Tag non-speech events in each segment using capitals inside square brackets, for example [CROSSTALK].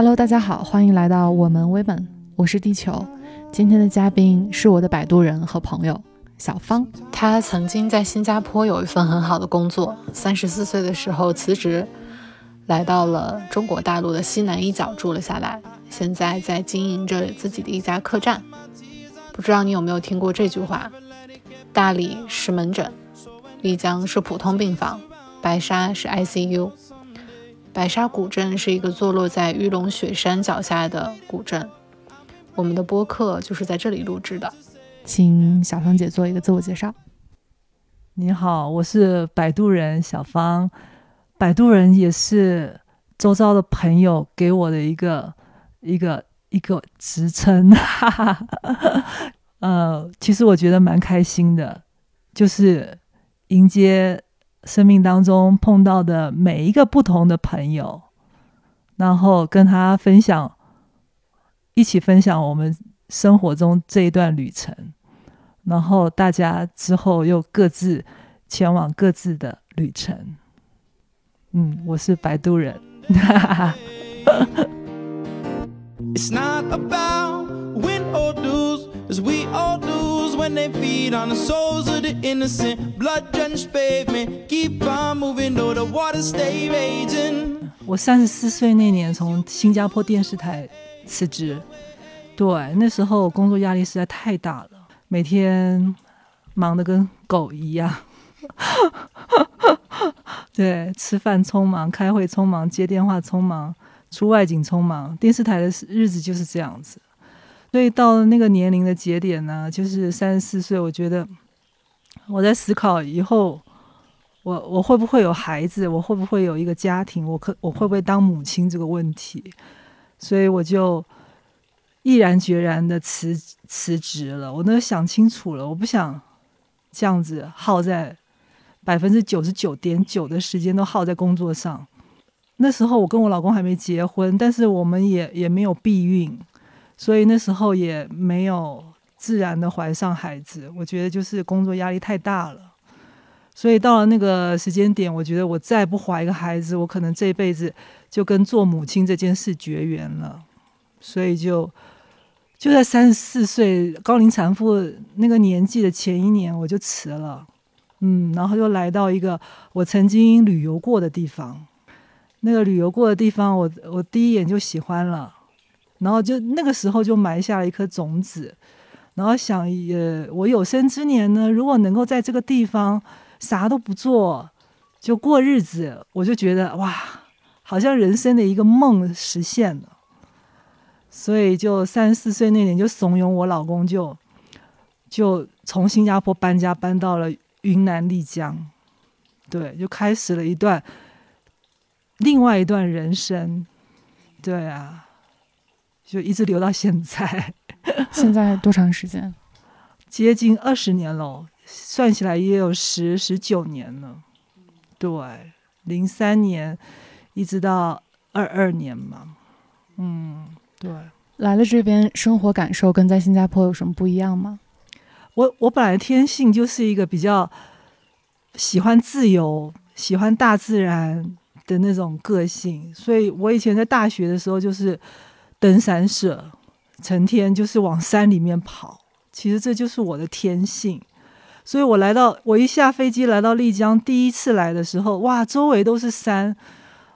Hello，大家好，欢迎来到我们 Women，我是地球。今天的嘉宾是我的摆渡人和朋友小芳。她曾经在新加坡有一份很好的工作，三十四岁的时候辞职，来到了中国大陆的西南一角住了下来。现在在经营着自己的一家客栈。不知道你有没有听过这句话：大理是门诊，丽江是普通病房，白沙是 ICU。白沙古镇是一个坐落在玉龙雪山脚下的古镇，我们的播客就是在这里录制的。请小芳姐做一个自我介绍。你好，我是摆渡人小芳，摆渡人也是周遭的朋友给我的一个一个一个职称。[LAUGHS] 呃，其实我觉得蛮开心的，就是迎接。生命当中碰到的每一个不同的朋友，然后跟他分享，一起分享我们生活中这一段旅程，然后大家之后又各自前往各自的旅程。嗯，我是摆渡人。[LAUGHS] we all do when they feed on the souls of the innocent. Blood drenched pavement, keep on moving though the water stay raging. 我三十四岁那年从新加坡电视台辞职，对，那时候工作压力实在太大了，每天忙得跟狗一样。对，吃饭匆忙，开会匆忙，接电话匆忙，出外景匆忙，电视台的日子就是这样子。所以到了那个年龄的节点呢，就是三十四岁，我觉得我在思考以后，我我会不会有孩子，我会不会有一个家庭，我可我会不会当母亲这个问题，所以我就毅然决然的辞辞职了。我那想清楚了，我不想这样子耗在百分之九十九点九的时间都耗在工作上。那时候我跟我老公还没结婚，但是我们也也没有避孕。所以那时候也没有自然的怀上孩子，我觉得就是工作压力太大了。所以到了那个时间点，我觉得我再不怀一个孩子，我可能这辈子就跟做母亲这件事绝缘了。所以就就在三十四岁高龄产妇那个年纪的前一年，我就辞了，嗯，然后又来到一个我曾经旅游过的地方。那个旅游过的地方，我我第一眼就喜欢了。然后就那个时候就埋下了一颗种子，然后想，呃，我有生之年呢，如果能够在这个地方啥都不做，就过日子，我就觉得哇，好像人生的一个梦实现了。所以就三十四岁那年，就怂恿我老公，就就从新加坡搬家搬到了云南丽江，对，就开始了一段另外一段人生，对啊。就一直留到现在，[LAUGHS] 现在多长时间？接近二十年了，算起来也有十十九年了。对，零三年一直到二二年嘛。嗯，对。来了这边生活感受跟在新加坡有什么不一样吗？我我本来天性就是一个比较喜欢自由、喜欢大自然的那种个性，所以我以前在大学的时候就是。登山社，成天就是往山里面跑。其实这就是我的天性，所以我来到，我一下飞机来到丽江，第一次来的时候，哇，周围都是山，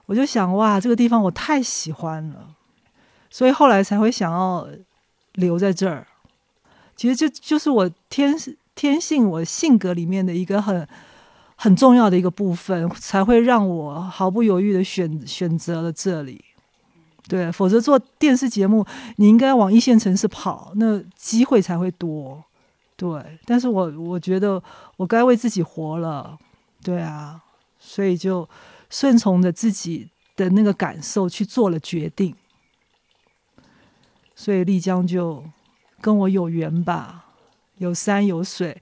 我就想，哇，这个地方我太喜欢了，所以后来才会想要留在这儿。其实这就是我天天性，我性格里面的一个很很重要的一个部分，才会让我毫不犹豫的选选择了这里。对，否则做电视节目，你应该往一线城市跑，那机会才会多。对，但是我我觉得我该为自己活了，对啊，所以就顺从着自己的那个感受去做了决定。所以丽江就跟我有缘吧，有山有水。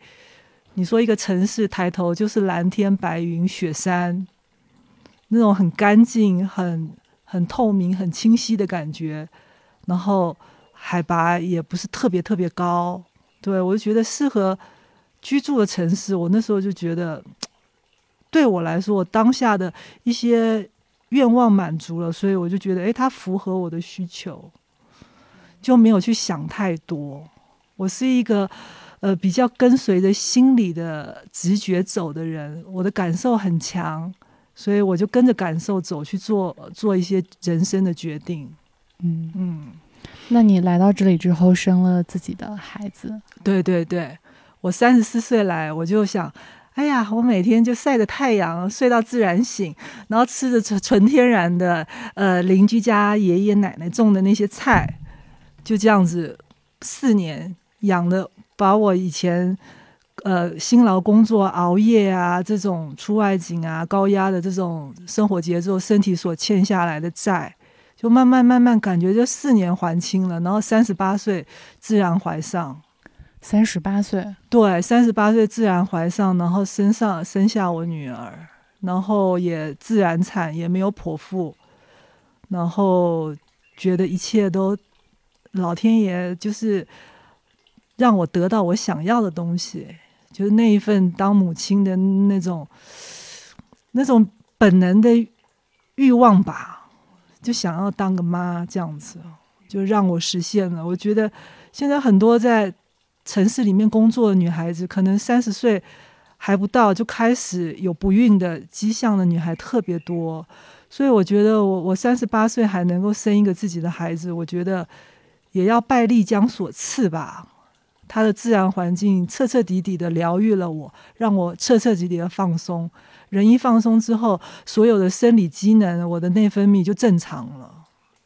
你说一个城市抬头就是蓝天白云雪山，那种很干净很。很透明、很清晰的感觉，然后海拔也不是特别特别高，对我就觉得适合居住的城市。我那时候就觉得，对我来说，我当下的一些愿望满足了，所以我就觉得，诶，它符合我的需求，就没有去想太多。我是一个呃比较跟随着心理的直觉走的人，我的感受很强，所以我就跟着感受走去做做一些人生的决定。嗯嗯，那你来到这里之后，生了自己的孩子？对对对，我三十四岁来，我就想。哎呀，我每天就晒着太阳，睡到自然醒，然后吃着纯纯天然的，呃，邻居家爷爷奶奶种的那些菜，就这样子四年养的，把我以前呃辛劳工作、熬夜啊这种出外景啊、高压的这种生活节奏、身体所欠下来的债，就慢慢慢慢感觉这四年还清了，然后三十八岁自然怀上。三十八岁，对，三十八岁自然怀上，然后生上生下我女儿，然后也自然产，也没有剖腹，然后觉得一切都老天爷就是让我得到我想要的东西，就是那一份当母亲的那种那种本能的欲望吧，就想要当个妈这样子，就让我实现了。我觉得现在很多在。城市里面工作的女孩子，可能三十岁还不到就开始有不孕的迹象的女孩特别多，所以我觉得我我三十八岁还能够生一个自己的孩子，我觉得也要拜丽江所赐吧。她的自然环境彻彻底底的疗愈了我，让我彻彻底底的放松。人一放松之后，所有的生理机能，我的内分泌就正常了。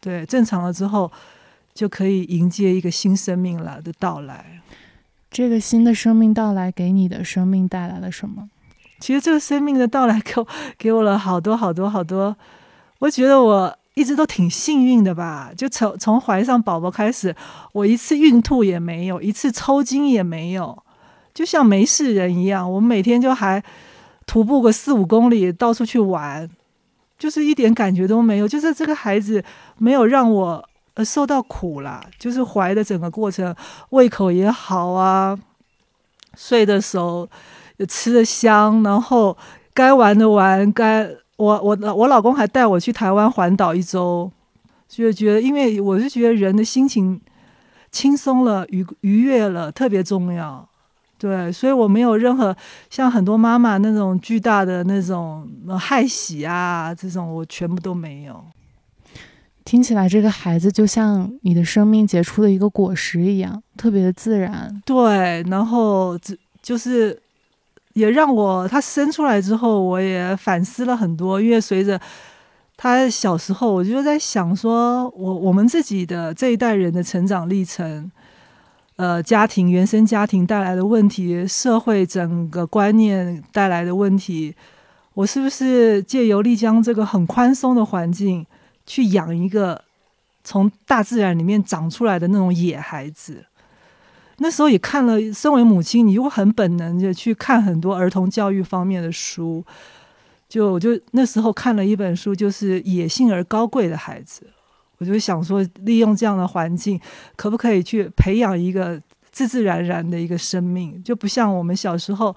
对，正常了之后，就可以迎接一个新生命了的到来。这个新的生命到来给你的生命带来了什么？其实这个生命的到来给我给我了好多好多好多。我觉得我一直都挺幸运的吧。就从从怀上宝宝开始，我一次孕吐也没有，一次抽筋也没有，就像没事人一样。我每天就还徒步个四五公里，到处去玩，就是一点感觉都没有。就是这个孩子没有让我。呃，受到苦了，就是怀的整个过程，胃口也好啊，睡的时候也吃的香，然后该玩的玩，该我我我老公还带我去台湾环岛一周，就觉得，因为我是觉得人的心情轻松了，愉愉悦了，特别重要，对，所以我没有任何像很多妈妈那种巨大的那种害喜啊，这种我全部都没有。听起来，这个孩子就像你的生命结出的一个果实一样，特别的自然。对，然后这就是也让我他生出来之后，我也反思了很多。因为随着他小时候，我就在想，说我我们自己的这一代人的成长历程，呃，家庭原生家庭带来的问题，社会整个观念带来的问题，我是不是借由丽江这个很宽松的环境？去养一个从大自然里面长出来的那种野孩子，那时候也看了，身为母亲，你又很本能的去看很多儿童教育方面的书。就我就那时候看了一本书，就是《野性而高贵的孩子》，我就想说，利用这样的环境，可不可以去培养一个自自然然的一个生命？就不像我们小时候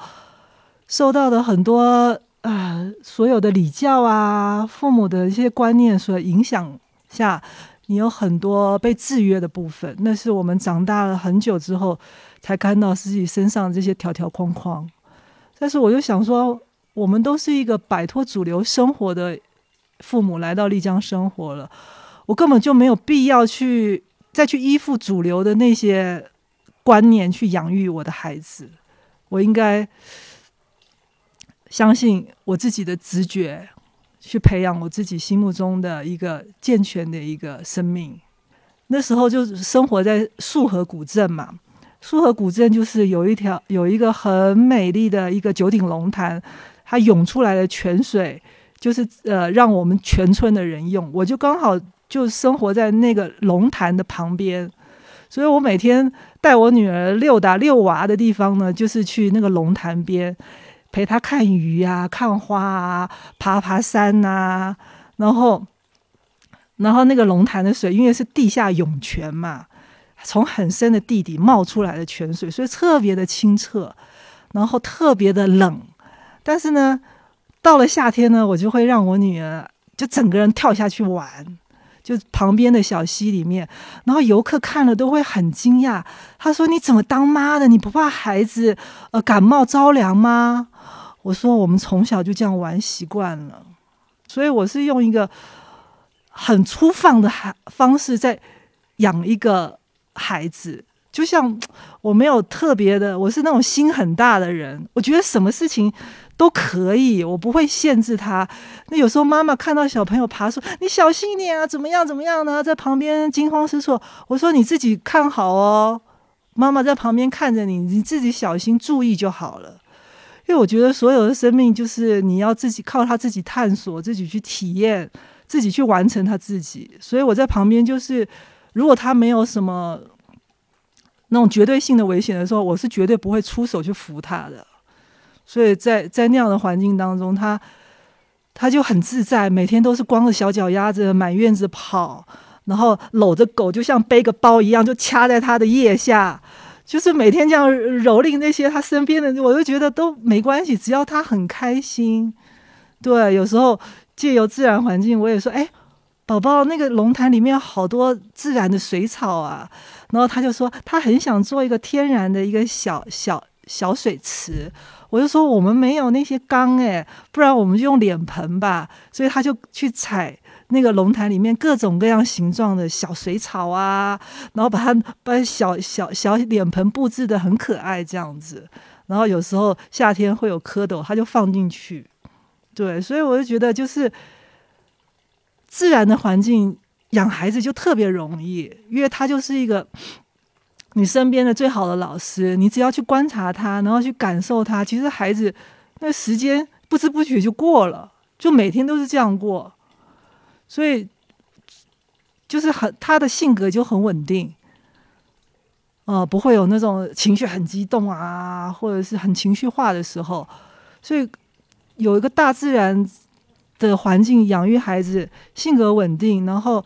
受到的很多。啊，所有的礼教啊，父母的一些观念所影响下，你有很多被制约的部分。那是我们长大了很久之后才看到自己身上这些条条框框。但是我就想说，我们都是一个摆脱主流生活的父母来到丽江生活了，我根本就没有必要去再去依附主流的那些观念去养育我的孩子。我应该。相信我自己的直觉，去培养我自己心目中的一个健全的一个生命。那时候就生活在束河古镇嘛，束河古镇就是有一条有一个很美丽的一个九鼎龙潭，它涌出来的泉水就是呃让我们全村的人用。我就刚好就生活在那个龙潭的旁边，所以我每天带我女儿溜达遛娃的地方呢，就是去那个龙潭边。陪他看鱼啊，看花啊，爬爬山呐，然后，然后那个龙潭的水，因为是地下涌泉嘛，从很深的地底冒出来的泉水，所以特别的清澈，然后特别的冷。但是呢，到了夏天呢，我就会让我女儿就整个人跳下去玩，就旁边的小溪里面。然后游客看了都会很惊讶，他说：“你怎么当妈的？你不怕孩子呃感冒着凉吗？”我说：“我们从小就这样玩习惯了，所以我是用一个很粗放的孩方式在养一个孩子。”就像我没有特别的，我是那种心很大的人。我觉得什么事情都可以，我不会限制他。那有时候妈妈看到小朋友爬树，你小心一点啊，怎么样怎么样呢？在旁边惊慌失措。我说你自己看好哦，妈妈在旁边看着你，你自己小心注意就好了。因为我觉得所有的生命就是你要自己靠他自己探索，自己去体验，自己去完成他自己。所以我在旁边就是，如果他没有什么。那种绝对性的危险的时候，我是绝对不会出手去扶他的。所以在在那样的环境当中，他他就很自在，每天都是光着小脚丫子满院子跑，然后搂着狗，就像背个包一样，就掐在他的腋下，就是每天这样蹂躏那些他身边的，我就觉得都没关系，只要他很开心。对，有时候借由自然环境，我也说，哎。宝宝，那个龙潭里面好多自然的水草啊，然后他就说他很想做一个天然的一个小小小水池，我就说我们没有那些缸哎，不然我们就用脸盆吧，所以他就去采那个龙潭里面各种各样形状的小水草啊，然后把它把小小小脸盆布置的很可爱这样子，然后有时候夏天会有蝌蚪，他就放进去，对，所以我就觉得就是。自然的环境养孩子就特别容易，因为他就是一个你身边的最好的老师。你只要去观察他，然后去感受他，其实孩子那时间不知不觉就过了，就每天都是这样过。所以就是很他的性格就很稳定，呃，不会有那种情绪很激动啊，或者是很情绪化的时候。所以有一个大自然。的环境养育孩子，性格稳定，然后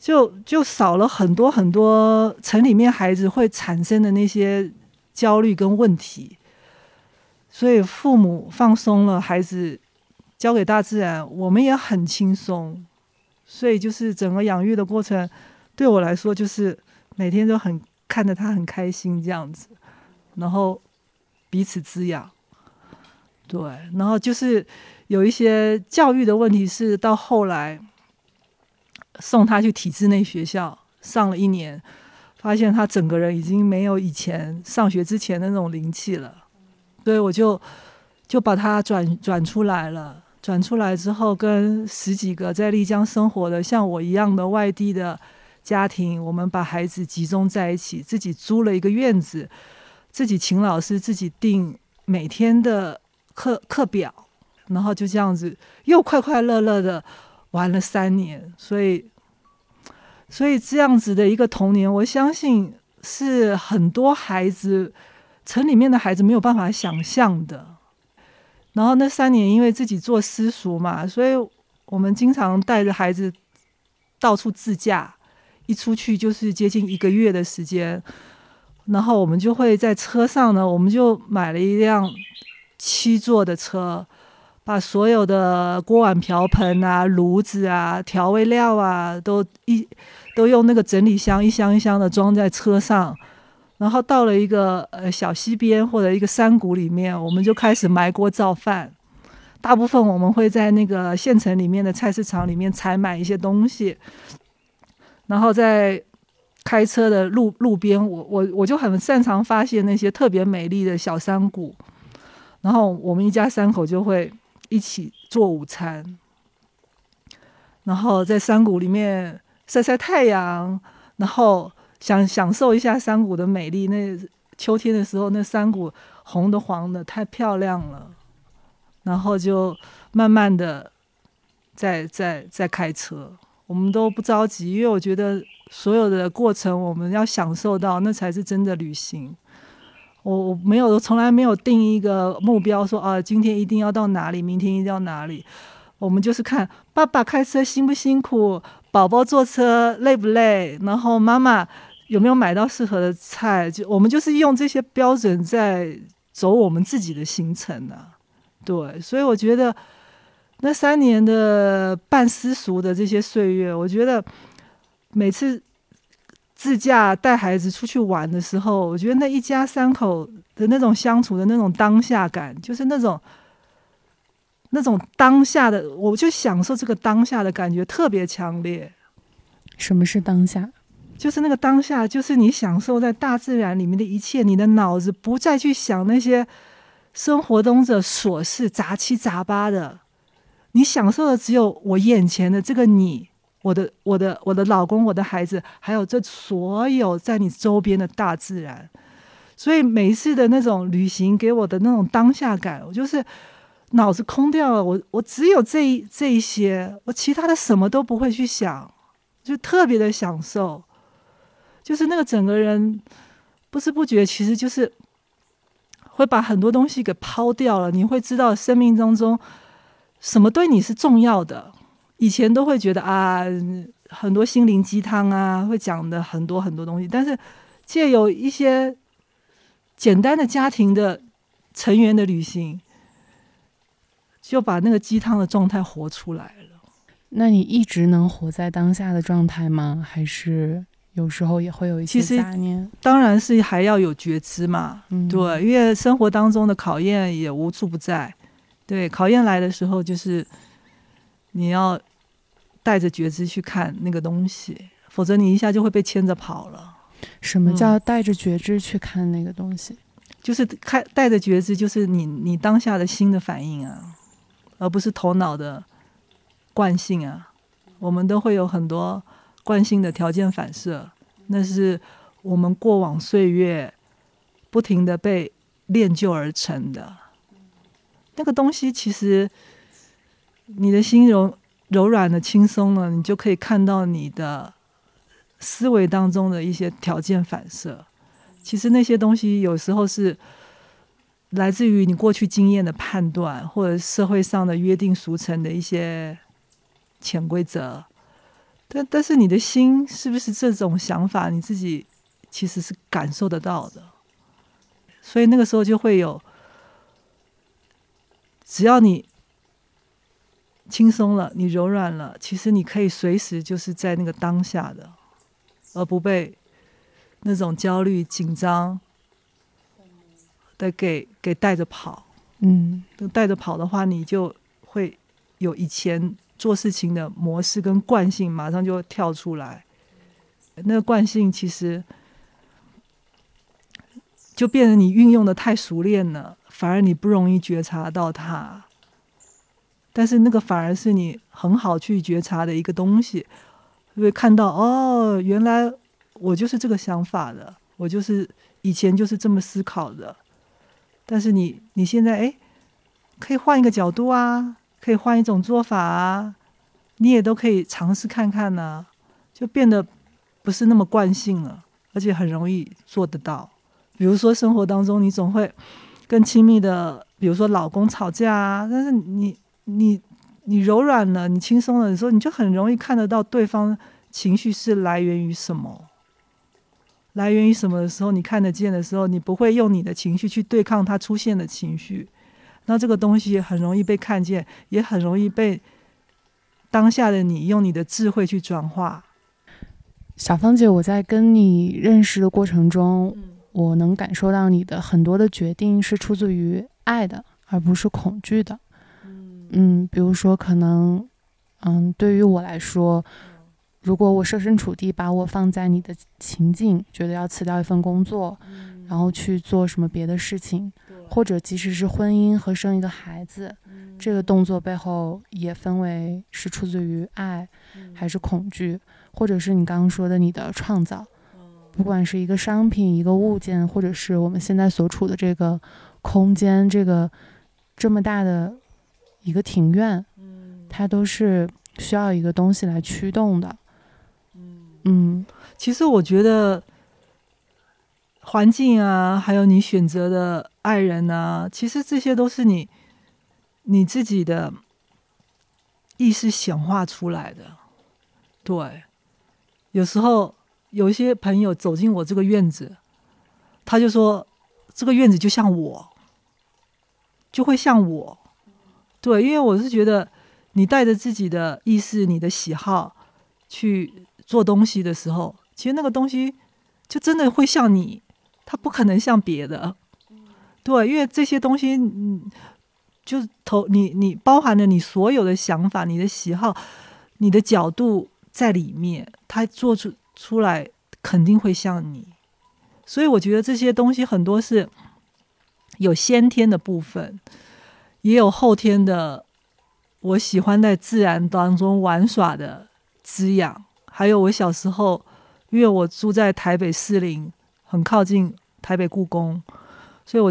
就就少了很多很多城里面孩子会产生的那些焦虑跟问题，所以父母放松了，孩子交给大自然，我们也很轻松，所以就是整个养育的过程，对我来说就是每天都很看着他很开心这样子，然后彼此滋养，对，然后就是。有一些教育的问题是到后来送他去体制内学校上了一年，发现他整个人已经没有以前上学之前的那种灵气了，所以我就就把他转转出来了。转出来之后，跟十几个在丽江生活的像我一样的外地的家庭，我们把孩子集中在一起，自己租了一个院子，自己请老师，自己定每天的课课表。然后就这样子，又快快乐乐的玩了三年，所以，所以这样子的一个童年，我相信是很多孩子城里面的孩子没有办法想象的。然后那三年，因为自己做私塾嘛，所以我们经常带着孩子到处自驾，一出去就是接近一个月的时间。然后我们就会在车上呢，我们就买了一辆七座的车。把所有的锅碗瓢盆啊、炉子啊、调味料啊，都一都用那个整理箱一箱一箱的装在车上，然后到了一个呃小溪边或者一个山谷里面，我们就开始埋锅造饭。大部分我们会在那个县城里面的菜市场里面采买一些东西，然后在开车的路路边，我我我就很擅长发现那些特别美丽的小山谷，然后我们一家三口就会。一起做午餐，然后在山谷里面晒晒太阳，然后想享受一下山谷的美丽。那秋天的时候，那山谷红的、黄的，太漂亮了。然后就慢慢的在在在开车，我们都不着急，因为我觉得所有的过程我们要享受到，那才是真的旅行。我我没有，从来没有定一个目标，说啊，今天一定要到哪里，明天一定要哪里。我们就是看爸爸开车辛不辛苦，宝宝坐车累不累，然后妈妈有没有买到适合的菜，就我们就是用这些标准在走我们自己的行程呢。对，所以我觉得那三年的半私塾的这些岁月，我觉得每次自驾带孩子出去玩的时候，我觉得那一家三口的那种相处的那种当下感，就是那种那种当下的，我就享受这个当下的感觉特别强烈。什么是当下？就是那个当下，就是你享受在大自然里面的一切，你的脑子不再去想那些生活中的琐事、杂七杂八的。你享受的只有我眼前的这个你，我的我的我的老公，我的孩子，还有这所有在你周边的大自然。所以每一次的那种旅行给我的那种当下感，我就是脑子空掉了，我我只有这一这一些，我其他的什么都不会去想，就特别的享受，就是那个整个人不知不觉，其实就是会把很多东西给抛掉了。你会知道生命当中。什么对你是重要的？以前都会觉得啊，很多心灵鸡汤啊，会讲的很多很多东西。但是借有一些简单的家庭的成员的旅行，就把那个鸡汤的状态活出来了。那你一直能活在当下的状态吗？还是有时候也会有一些杂念？当然是还要有觉知嘛。嗯，对，因为生活当中的考验也无处不在。对，考验来的时候，就是你要带着觉知去看那个东西，否则你一下就会被牵着跑了。什么叫带着觉知去看那个东西？就是看带着觉知，就是你你当下的心的反应啊，而不是头脑的惯性啊。我们都会有很多惯性的条件反射，那是我们过往岁月不停的被练就而成的。那个东西其实，你的心柔柔软的、轻松了，你就可以看到你的思维当中的一些条件反射。其实那些东西有时候是来自于你过去经验的判断，或者社会上的约定俗成的一些潜规则。但但是你的心是不是这种想法，你自己其实是感受得到的。所以那个时候就会有。只要你轻松了，你柔软了，其实你可以随时就是在那个当下的，而不被那种焦虑、紧张的给给带着跑。嗯，带着跑的话，你就会有以前做事情的模式跟惯性，马上就跳出来。那个惯性其实就变成你运用的太熟练了。反而你不容易觉察到它，但是那个反而是你很好去觉察的一个东西，会看到哦，原来我就是这个想法的，我就是以前就是这么思考的，但是你你现在哎，可以换一个角度啊，可以换一种做法啊，你也都可以尝试看看呢，就变得不是那么惯性了，而且很容易做得到。比如说生活当中，你总会。跟亲密的，比如说老公吵架啊，但是你你你柔软了，你轻松了的时候，你就很容易看得到对方情绪是来源于什么，来源于什么的时候，你看得见的时候，你不会用你的情绪去对抗他出现的情绪，那这个东西很容易被看见，也很容易被当下的你用你的智慧去转化。小芳姐，我在跟你认识的过程中。我能感受到你的很多的决定是出自于爱的，而不是恐惧的。嗯，比如说，可能，嗯，对于我来说，如果我设身处地把我放在你的情境，觉得要辞掉一份工作，然后去做什么别的事情，或者即使是婚姻和生一个孩子，这个动作背后也分为是出自于爱，还是恐惧，或者是你刚刚说的你的创造。不管是一个商品、一个物件，或者是我们现在所处的这个空间，这个这么大的一个庭院，它都是需要一个东西来驱动的。嗯，其实我觉得环境啊，还有你选择的爱人啊，其实这些都是你你自己的意识显化出来的。对，有时候。有一些朋友走进我这个院子，他就说：“这个院子就像我，就会像我。”对，因为我是觉得你带着自己的意识、你的喜好去做东西的时候，其实那个东西就真的会像你，它不可能像别的。对，因为这些东西，嗯，就投你，你包含了你所有的想法、你的喜好、你的角度在里面，它做出出来肯定会像你。所以我觉得这些东西很多是有先天的部分，也有后天的。我喜欢在自然当中玩耍的滋养，还有我小时候，因为我住在台北市林，很靠近台北故宫，所以我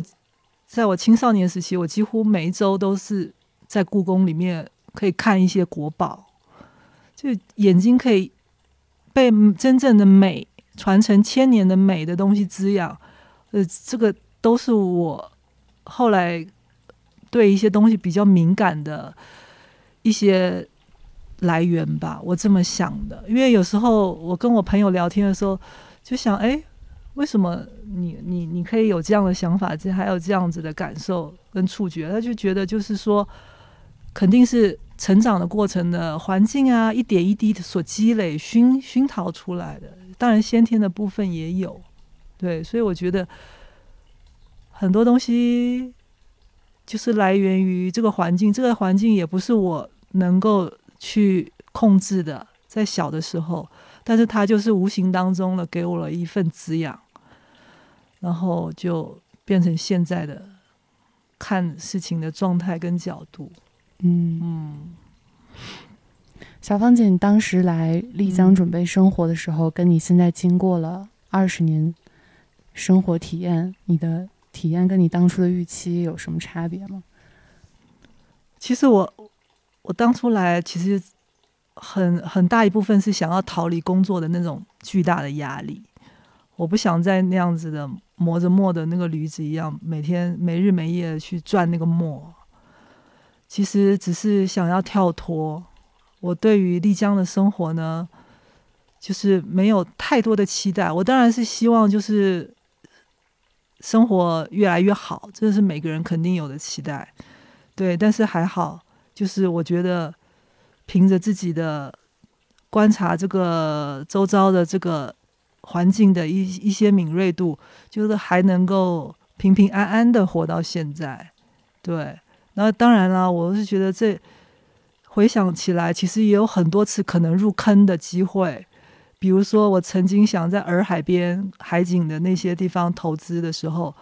在我青少年时期，我几乎每一周都是在故宫里面可以看一些国宝，就眼睛可以被真正的美传承千年的美的东西滋养，呃，这个都是我后来对一些东西比较敏感的。一些来源吧，我这么想的。因为有时候我跟我朋友聊天的时候，就想：哎，为什么你你你可以有这样的想法，这还有这样子的感受跟触觉？他就觉得就是说，肯定是成长的过程的环境啊，一点一滴的所积累熏熏陶出来的。当然，先天的部分也有，对。所以我觉得很多东西。就是来源于这个环境，这个环境也不是我能够去控制的。在小的时候，但是它就是无形当中的给我了一份滋养，然后就变成现在的看事情的状态跟角度。嗯嗯，小芳姐，你当时来丽江准备生活的时候，跟你现在经过了二十年生活体验，你的。体验跟你当初的预期有什么差别吗？其实我我当初来，其实很很大一部分是想要逃离工作的那种巨大的压力。我不想在那样子的磨着磨的那个驴子一样，每天没日没夜去转那个磨。其实只是想要跳脱。我对于丽江的生活呢，就是没有太多的期待。我当然是希望就是。生活越来越好，这是每个人肯定有的期待，对。但是还好，就是我觉得凭着自己的观察，这个周遭的这个环境的一一些敏锐度，就是还能够平平安安的活到现在，对。那当然了，我是觉得这回想起来，其实也有很多次可能入坑的机会。比如说，我曾经想在洱海边海景的那些地方投资的时候，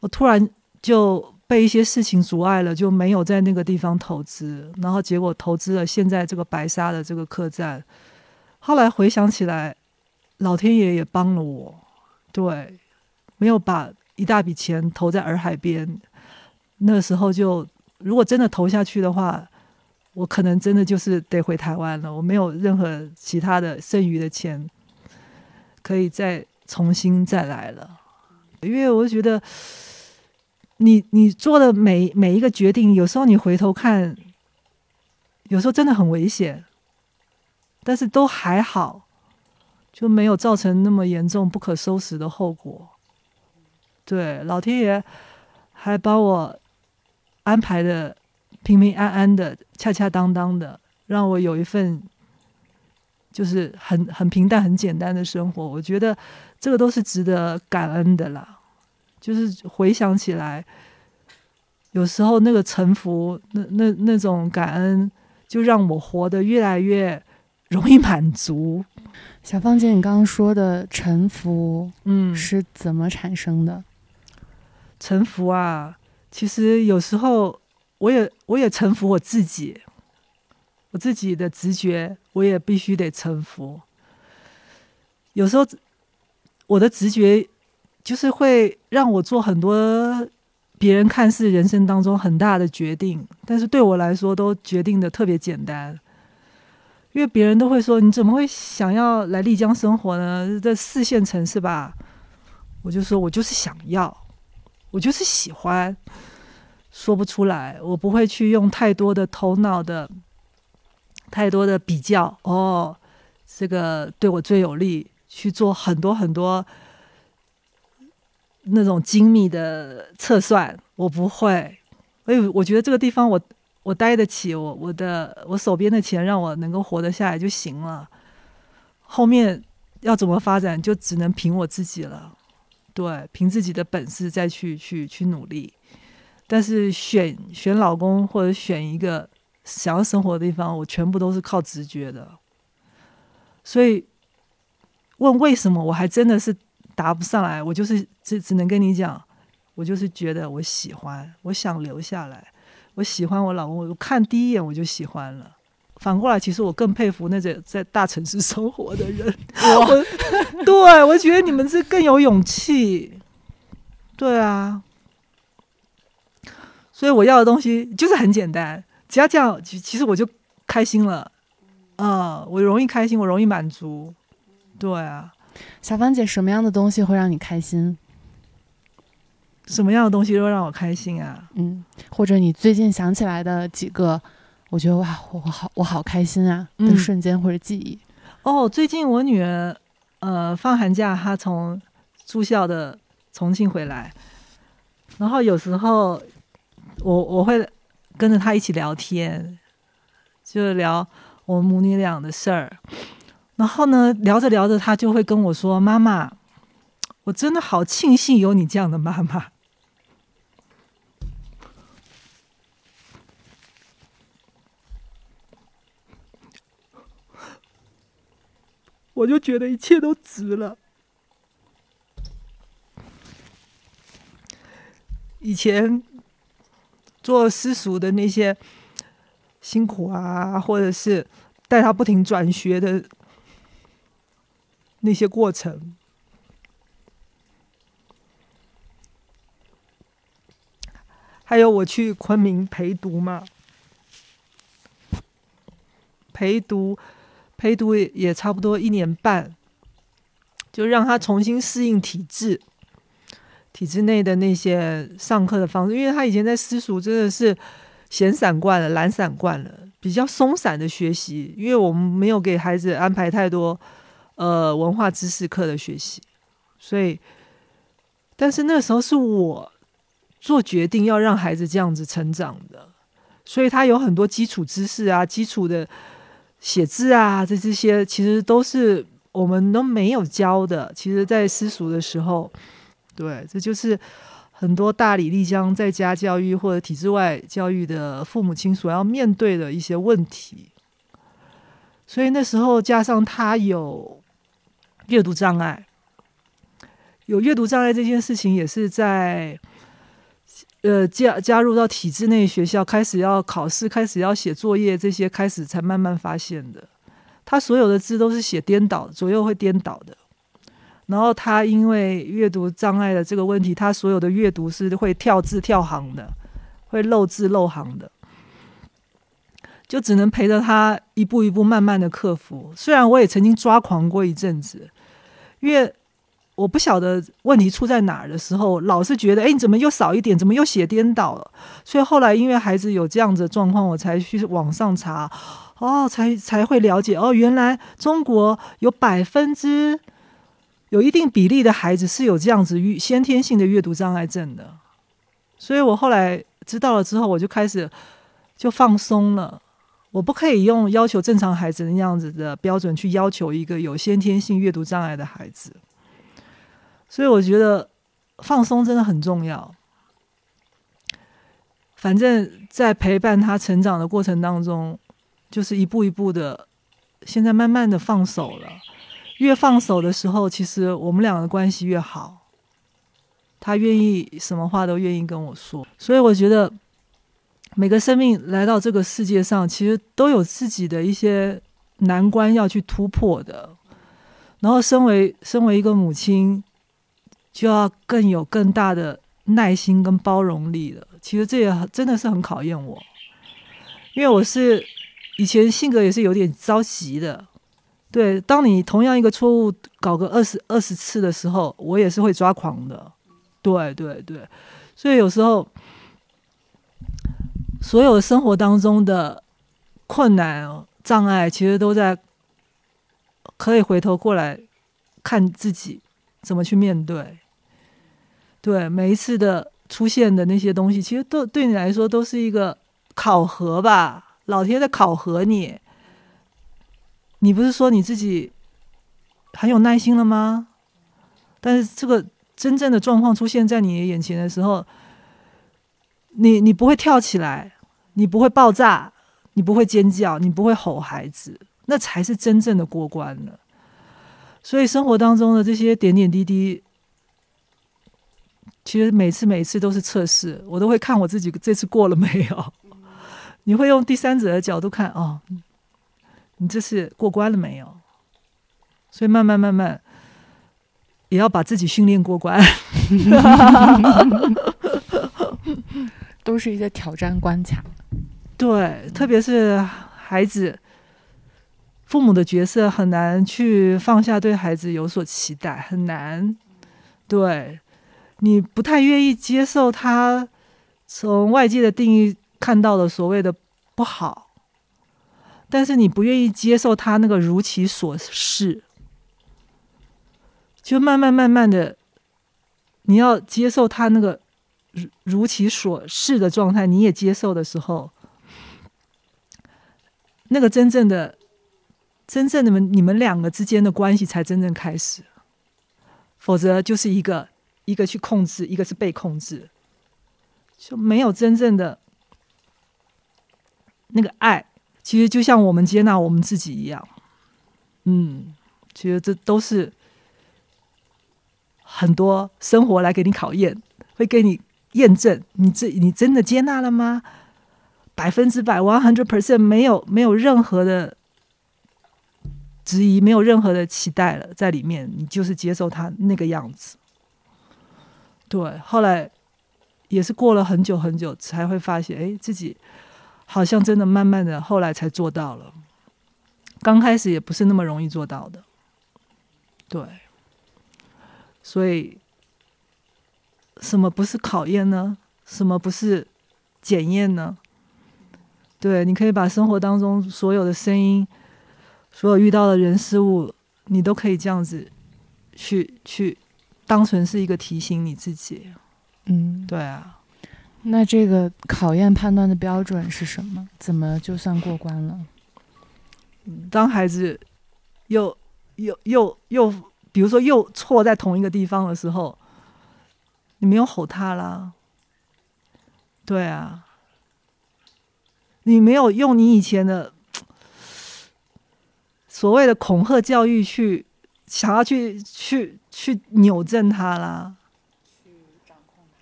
我突然就被一些事情阻碍了，就没有在那个地方投资。然后结果投资了现在这个白沙的这个客栈。后来回想起来，老天爷也帮了我，对，没有把一大笔钱投在洱海边。那时候就如果真的投下去的话。我可能真的就是得回台湾了，我没有任何其他的剩余的钱可以再重新再来了，因为我觉得你你做的每每一个决定，有时候你回头看，有时候真的很危险，但是都还好，就没有造成那么严重不可收拾的后果。对，老天爷还把我安排的。平平安安的，恰恰当当的，让我有一份就是很很平淡、很简单的生活。我觉得这个都是值得感恩的啦。就是回想起来，有时候那个沉浮，那那那种感恩，就让我活得越来越容易满足。小芳姐，你刚刚说的臣服，嗯，是怎么产生的？臣服啊，其实有时候。我也我也臣服我自己，我自己的直觉，我也必须得臣服。有时候我的直觉就是会让我做很多别人看似人生当中很大的决定，但是对我来说都决定的特别简单。因为别人都会说你怎么会想要来丽江生活呢？在四线城市吧，我就说我就是想要，我就是喜欢。说不出来，我不会去用太多的头脑的、太多的比较。哦，这个对我最有利，去做很多很多那种精密的测算，我不会。所以我觉得这个地方，我我待得起，我我的我手边的钱让我能够活得下来就行了。后面要怎么发展，就只能凭我自己了。对，凭自己的本事再去去去努力。但是选选老公或者选一个想要生活的地方，我全部都是靠直觉的。所以问为什么，我还真的是答不上来。我就是只只能跟你讲，我就是觉得我喜欢，我想留下来。我喜欢我老公，我看第一眼我就喜欢了。反过来，其实我更佩服那些在大城市生活的人。我，对我觉得你们是更有勇气。对啊，所以我要的东西就是很简单，只要这样，其其实我就开心了。啊，我容易开心，我容易满足。对啊，小芳姐，什么样的东西会让你开心？什么样的东西都让我开心啊？嗯，或者你最近想起来的几个，我觉得哇，我好我好开心啊的瞬间或者记忆。哦，最近我女儿呃放寒假，她从住校的重庆回来，然后有时候我我会跟着她一起聊天，就聊我母女俩的事儿。然后呢，聊着聊着，她就会跟我说：“妈妈，我真的好庆幸有你这样的妈妈。”我就觉得一切都值了。以前做私塾的那些辛苦啊，或者是带他不停转学的那些过程，还有我去昆明陪读嘛，陪读。陪读也差不多一年半，就让他重新适应体制，体制内的那些上课的方式，因为他以前在私塾真的是闲散惯了、懒散惯了，比较松散的学习，因为我们没有给孩子安排太多呃文化知识课的学习，所以，但是那时候是我做决定要让孩子这样子成长的，所以他有很多基础知识啊，基础的。写字啊，这这些其实都是我们都没有教的。其实，在私塾的时候，对，这就是很多大理丽江在家教育或者体制外教育的父母亲所要面对的一些问题。所以那时候加上他有阅读障碍，有阅读障碍这件事情也是在。呃，加加入到体制内学校，开始要考试，开始要写作业，这些开始才慢慢发现的。他所有的字都是写颠倒，左右会颠倒的。然后他因为阅读障碍的这个问题，他所有的阅读是会跳字跳行的，会漏字漏行的，就只能陪着他一步一步慢慢的克服。虽然我也曾经抓狂过一阵子，因为。我不晓得问题出在哪儿的时候，老是觉得，哎，你怎么又少一点？怎么又写颠倒了？所以后来因为孩子有这样子的状况，我才去网上查，哦，才才会了解，哦，原来中国有百分之有一定比例的孩子是有这样子阅先天性的阅读障碍症的。所以我后来知道了之后，我就开始就放松了。我不可以用要求正常孩子那样子的标准去要求一个有先天性阅读障碍的孩子。所以我觉得放松真的很重要。反正，在陪伴他成长的过程当中，就是一步一步的，现在慢慢的放手了。越放手的时候，其实我们两个关系越好。他愿意什么话都愿意跟我说。所以我觉得，每个生命来到这个世界上，其实都有自己的一些难关要去突破的。然后，身为身为一个母亲。就要更有更大的耐心跟包容力了。其实这也真的是很考验我，因为我是以前性格也是有点着急的。对，当你同样一个错误搞个二十二十次的时候，我也是会抓狂的。对对对，所以有时候所有生活当中的困难障碍，其实都在可以回头过来看自己。怎么去面对？对每一次的出现的那些东西，其实都对你来说都是一个考核吧，老天在考核你。你不是说你自己很有耐心了吗？但是这个真正的状况出现在你眼前的时候，你你不会跳起来，你不会爆炸，你不会尖叫，你不会吼孩子，那才是真正的过关了。所以生活当中的这些点点滴滴，其实每次每次都是测试，我都会看我自己这次过了没有。你会用第三者的角度看哦，你这次过关了没有？所以慢慢慢慢。也要把自己训练过关，[LAUGHS] 都是一些挑战关卡。对，特别是孩子，父母的角色很难去放下对孩子有所期待，很难。对，你不太愿意接受他从外界的定义看到的所谓的不好，但是你不愿意接受他那个如其所是。就慢慢慢慢的，你要接受他那个如如其所是的状态，你也接受的时候，那个真正的、真正的们你们两个之间的关系才真正开始。否则就是一个一个去控制，一个是被控制，就没有真正的那个爱。其实就像我们接纳我们自己一样，嗯，其实这都是。很多生活来给你考验，会给你验证，你这你真的接纳了吗？百分之百，one hundred percent，没有没有任何的质疑，没有任何的期待了，在里面，你就是接受他那个样子。对，后来也是过了很久很久，才会发现，哎，自己好像真的慢慢的，后来才做到了。刚开始也不是那么容易做到的，对。所以，什么不是考验呢？什么不是检验呢？对，你可以把生活当中所有的声音，所有遇到的人事物，你都可以这样子去去当成是一个提醒你自己。嗯，对啊。那这个考验判断的标准是什么？怎么就算过关了？当孩子又又又又。比如说，又错在同一个地方的时候，你没有吼他啦，对啊，你没有用你以前的所谓的恐吓教育去想要去去去扭正他啦，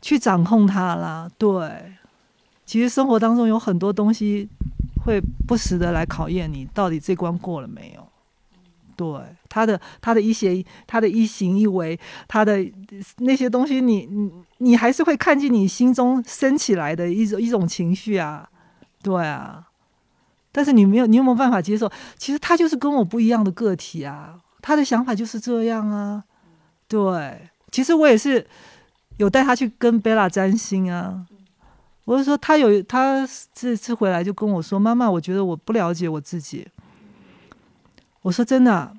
去掌控他啦，对，其实生活当中有很多东西会不时的来考验你，到底这关过了没有。对他的他的一些他的一行一为他的那些东西，你你你还是会看见你心中升起来的一种一种情绪啊，对啊，但是你没有你有没有办法接受？其实他就是跟我不一样的个体啊，他的想法就是这样啊，对，其实我也是有带他去跟贝拉占星啊，我是说他有他这次回来就跟我说，妈妈，我觉得我不了解我自己。我说真的，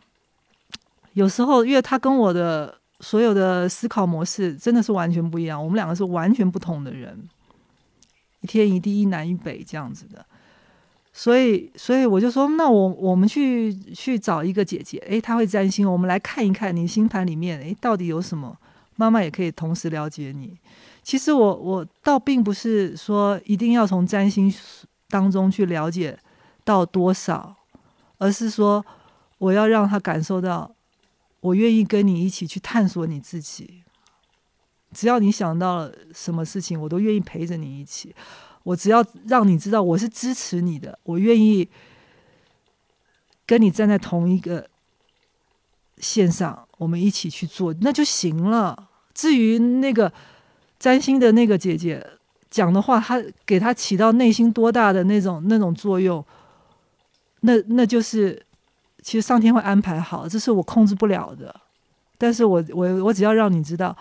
有时候因为他跟我的所有的思考模式真的是完全不一样，我们两个是完全不同的人，一天一地，一南一北这样子的，所以，所以我就说，那我我们去去找一个姐姐，诶，她会占星，我们来看一看你星盘里面，诶，到底有什么？妈妈也可以同时了解你。其实我我倒并不是说一定要从占星当中去了解到多少，而是说。我要让他感受到，我愿意跟你一起去探索你自己。只要你想到了什么事情，我都愿意陪着你一起。我只要让你知道我是支持你的，我愿意跟你站在同一个线上，我们一起去做，那就行了。至于那个占星的那个姐姐讲的话，她给她起到内心多大的那种那种作用，那那就是。其实上天会安排好，这是我控制不了的。但是我我我只要让你知道，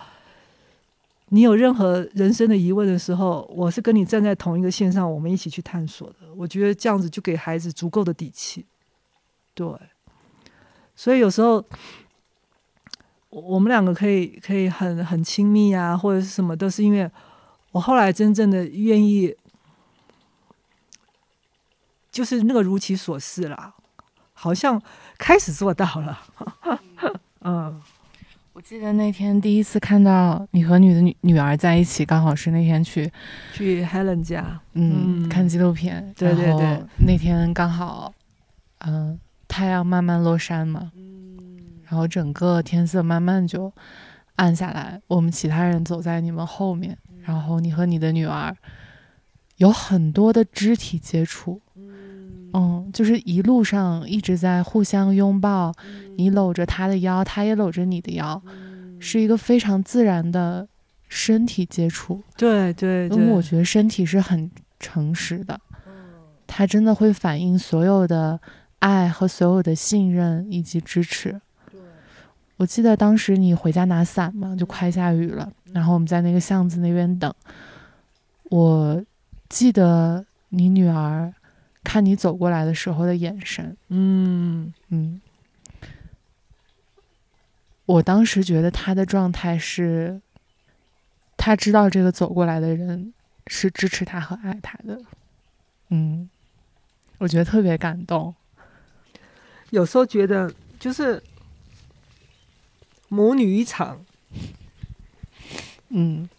你有任何人生的疑问的时候，我是跟你站在同一个线上，我们一起去探索的。我觉得这样子就给孩子足够的底气。对，所以有时候我们两个可以可以很很亲密啊，或者是什么，都是因为我后来真正的愿意就是那个如其所示啦，好像开始做到了。[LAUGHS] 嗯，我记得那天第一次看到你和你的女女儿在一起，刚好是那天去去 Helen 家，嗯，看纪录片。对对对，那天刚好，嗯，太阳慢慢落山嘛，然后整个天色慢慢就暗下来。我们其他人走在你们后面，然后你和你的女儿有很多的肢体接触。嗯，就是一路上一直在互相拥抱，你搂着他的腰，他也搂着你的腰，是一个非常自然的身体接触。对对，因为我觉得身体是很诚实的，它真的会反映所有的爱和所有的信任以及支持。我记得当时你回家拿伞嘛，就快下雨了，然后我们在那个巷子那边等。我记得你女儿。看你走过来的时候的眼神，嗯。嗯，我当时觉得他的状态是，他知道这个走过来的人是支持他和爱他的，嗯，我觉得特别感动。有时候觉得就是母女一场，嗯，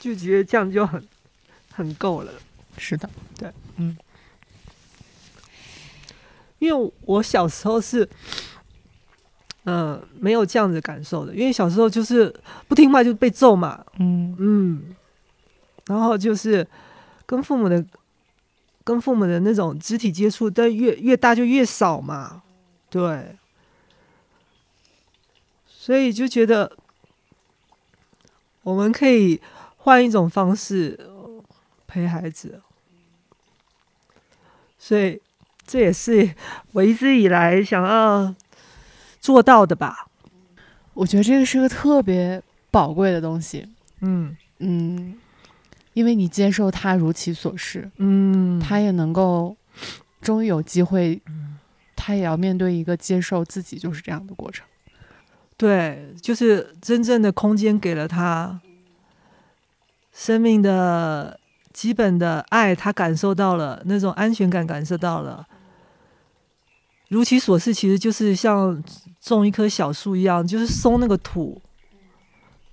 就觉得这样就很很够了。是的，对，嗯，因为我小时候是，嗯，没有这样子感受的，因为小时候就是不听话就被揍嘛，嗯。嗯，然后就是跟父母的跟父母的那种肢体接触，但越越大就越少嘛，对，所以就觉得我们可以换一种方式陪孩子。所以，这也是我一直以来想要做到的吧。我觉得这个是个特别宝贵的东西。嗯嗯，因为你接受他如其所是，嗯，他也能够终于有机会，他也要面对一个接受自己就是这样的过程。对，就是真正的空间给了他生命的。基本的爱，他感受到了那种安全感，感受到了。如其所示，其实就是像种一棵小树一样，就是松那个土。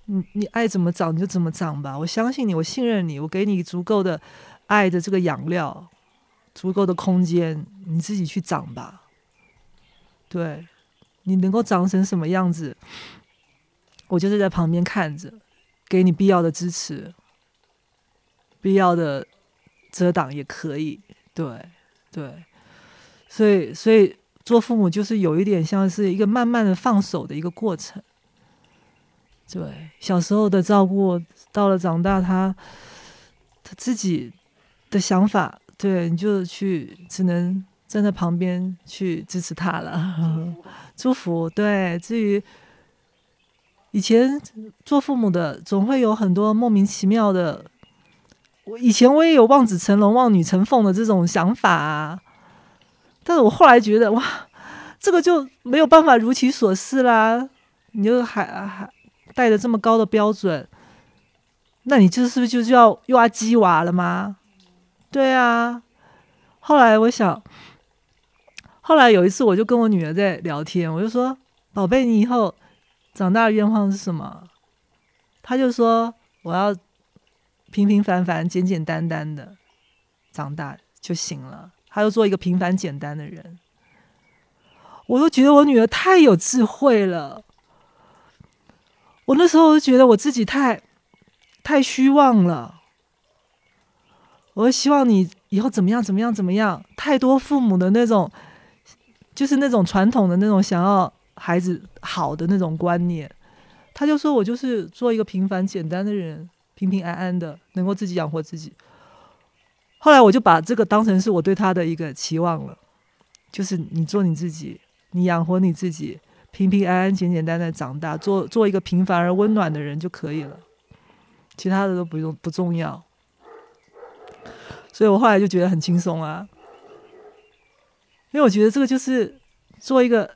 你你爱怎么长你就怎么长吧，我相信你，我信任你，我给你足够的爱的这个养料，足够的空间，你自己去长吧。对，你能够长成什么样子，我就是在旁边看着，给你必要的支持。必要的遮挡也可以，对对，所以所以做父母就是有一点像是一个慢慢的放手的一个过程。对，小时候的照顾，到了长大，他他自己的想法，对，你就去只能站在旁边去支持他了，[LAUGHS] 祝福。对，至于以前做父母的，总会有很多莫名其妙的。我以前我也有望子成龙、望女成凤的这种想法啊，但是我后来觉得哇，这个就没有办法如其所示啦。你就还还带着这么高的标准，那你就是不是就要又要鸡娃了吗？对啊。后来我想，后来有一次我就跟我女儿在聊天，我就说：“宝贝，你以后长大的愿望是什么？”她就说：“我要。”平平凡凡、简简单单的长大就行了。他又做一个平凡简单的人，我都觉得我女儿太有智慧了。我那时候就觉得我自己太太虚妄了。我希望你以后怎么样怎么样怎么样。太多父母的那种，就是那种传统的那种想要孩子好的那种观念。他就说我就是做一个平凡简单的人。平平安安的，能够自己养活自己。后来我就把这个当成是我对他的一个期望了，就是你做你自己，你养活你自己，平平安安、简简单单长大，做做一个平凡而温暖的人就可以了，其他的都不用不重要。所以我后来就觉得很轻松啊，因为我觉得这个就是做一个，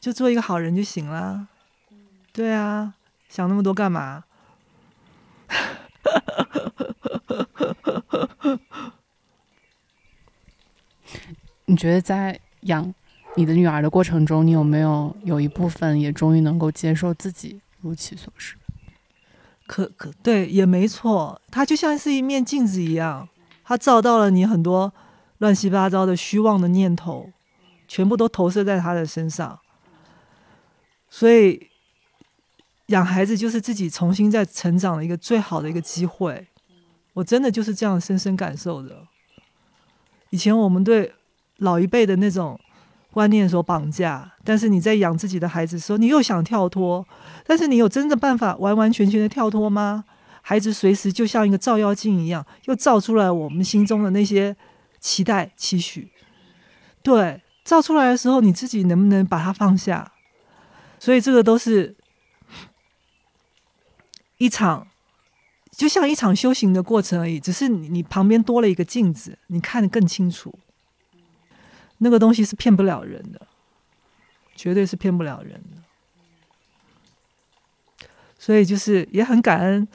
就做一个好人就行了。对啊，想那么多干嘛？[LAUGHS] 你觉得在养你的女儿的过程中，你有没有有一部分也终于能够接受自己如其所是？可可对，也没错，它就像是一面镜子一样，它照到了你很多乱七八糟的虚妄的念头，全部都投射在他的身上。所以养孩子就是自己重新再成长的一个最好的一个机会。我真的就是这样深深感受的。以前我们对老一辈的那种观念所绑架，但是你在养自己的孩子的时候，你又想跳脱，但是你有真的办法完完全全的跳脱吗？孩子随时就像一个照妖镜一样，又照出来我们心中的那些期待期许。对，照出来的时候，你自己能不能把它放下？所以这个都是一场。就像一场修行的过程而已，只是你旁边多了一个镜子，你看得更清楚。那个东西是骗不了人的，绝对是骗不了人的。所以就是也很感恩，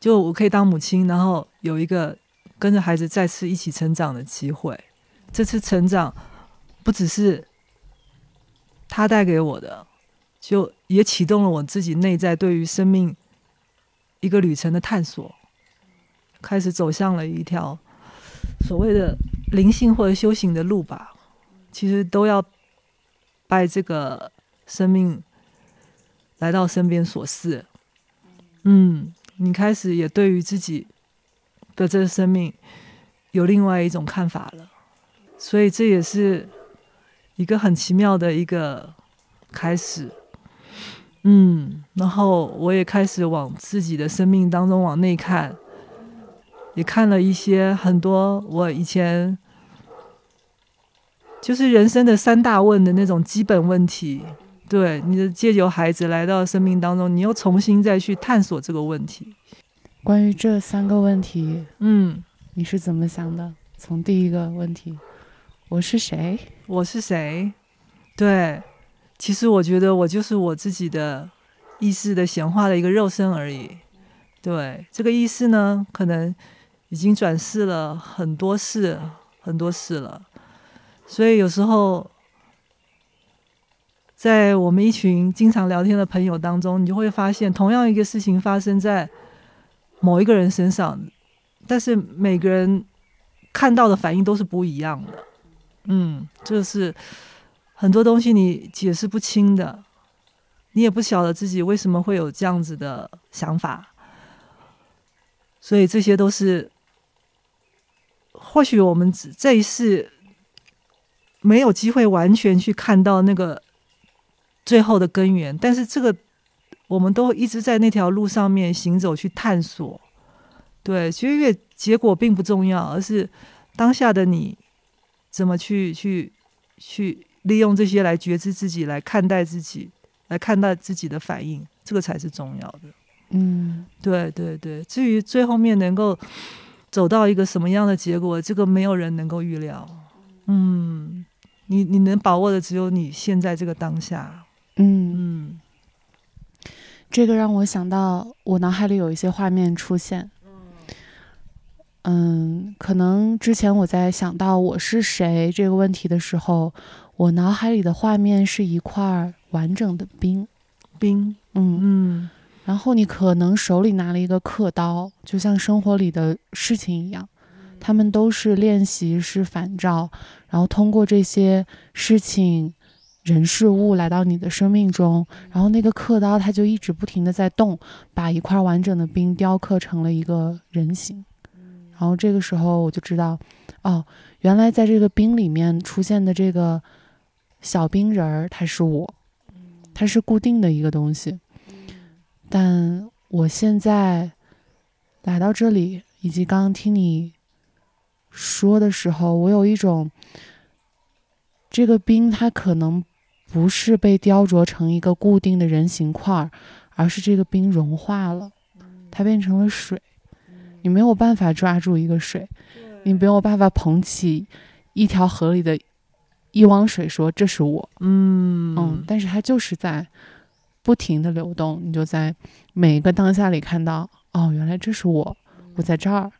就我可以当母亲，然后有一个跟着孩子再次一起成长的机会。这次成长不只是他带给我的，就也启动了我自己内在对于生命。一个旅程的探索，开始走向了一条所谓的灵性或者修行的路吧。其实都要拜这个生命来到身边所赐。嗯，你开始也对于自己的这个生命有另外一种看法了。所以这也是一个很奇妙的一个开始。嗯，然后我也开始往自己的生命当中往内看，也看了一些很多我以前就是人生的三大问的那种基本问题。对，你的借由孩子来到生命当中，你又重新再去探索这个问题。关于这三个问题，嗯，你是怎么想的？从第一个问题，我是谁？我是谁？对。其实我觉得我就是我自己的意识的显化的一个肉身而已。对这个意识呢，可能已经转世了很多世、很多世了。所以有时候，在我们一群经常聊天的朋友当中，你就会发现，同样一个事情发生在某一个人身上，但是每个人看到的反应都是不一样的。嗯，这是。很多东西你解释不清的，你也不晓得自己为什么会有这样子的想法，所以这些都是或许我们这一世没有机会完全去看到那个最后的根源，但是这个我们都一直在那条路上面行走去探索。对，其实越结果并不重要，而是当下的你怎么去去去。利用这些来觉知自己，来看待自己，来看待自己的反应，这个才是重要的。嗯，对对对。至于最后面能够走到一个什么样的结果，这个没有人能够预料。嗯，你你能把握的只有你现在这个当下。嗯嗯。这个让我想到，我脑海里有一些画面出现。嗯，可能之前我在想到我是谁这个问题的时候。我脑海里的画面是一块完整的冰，冰，嗯嗯，然后你可能手里拿了一个刻刀，就像生活里的事情一样，他们都是练习，是反照，然后通过这些事情、人事物来到你的生命中，然后那个刻刀它就一直不停的在动，把一块完整的冰雕刻成了一个人形，然后这个时候我就知道，哦，原来在这个冰里面出现的这个。小冰人儿，他是我，他是固定的一个东西。但我现在来到这里，以及刚刚听你说的时候，我有一种，这个冰它可能不是被雕琢成一个固定的人形块儿，而是这个冰融化了，它变成了水。你没有办法抓住一个水，你没有办法捧起一条河里的。一汪水说：“这是我。”嗯嗯，但是它就是在不停的流动，你就在每一个当下里看到，哦，原来这是我，我在这儿。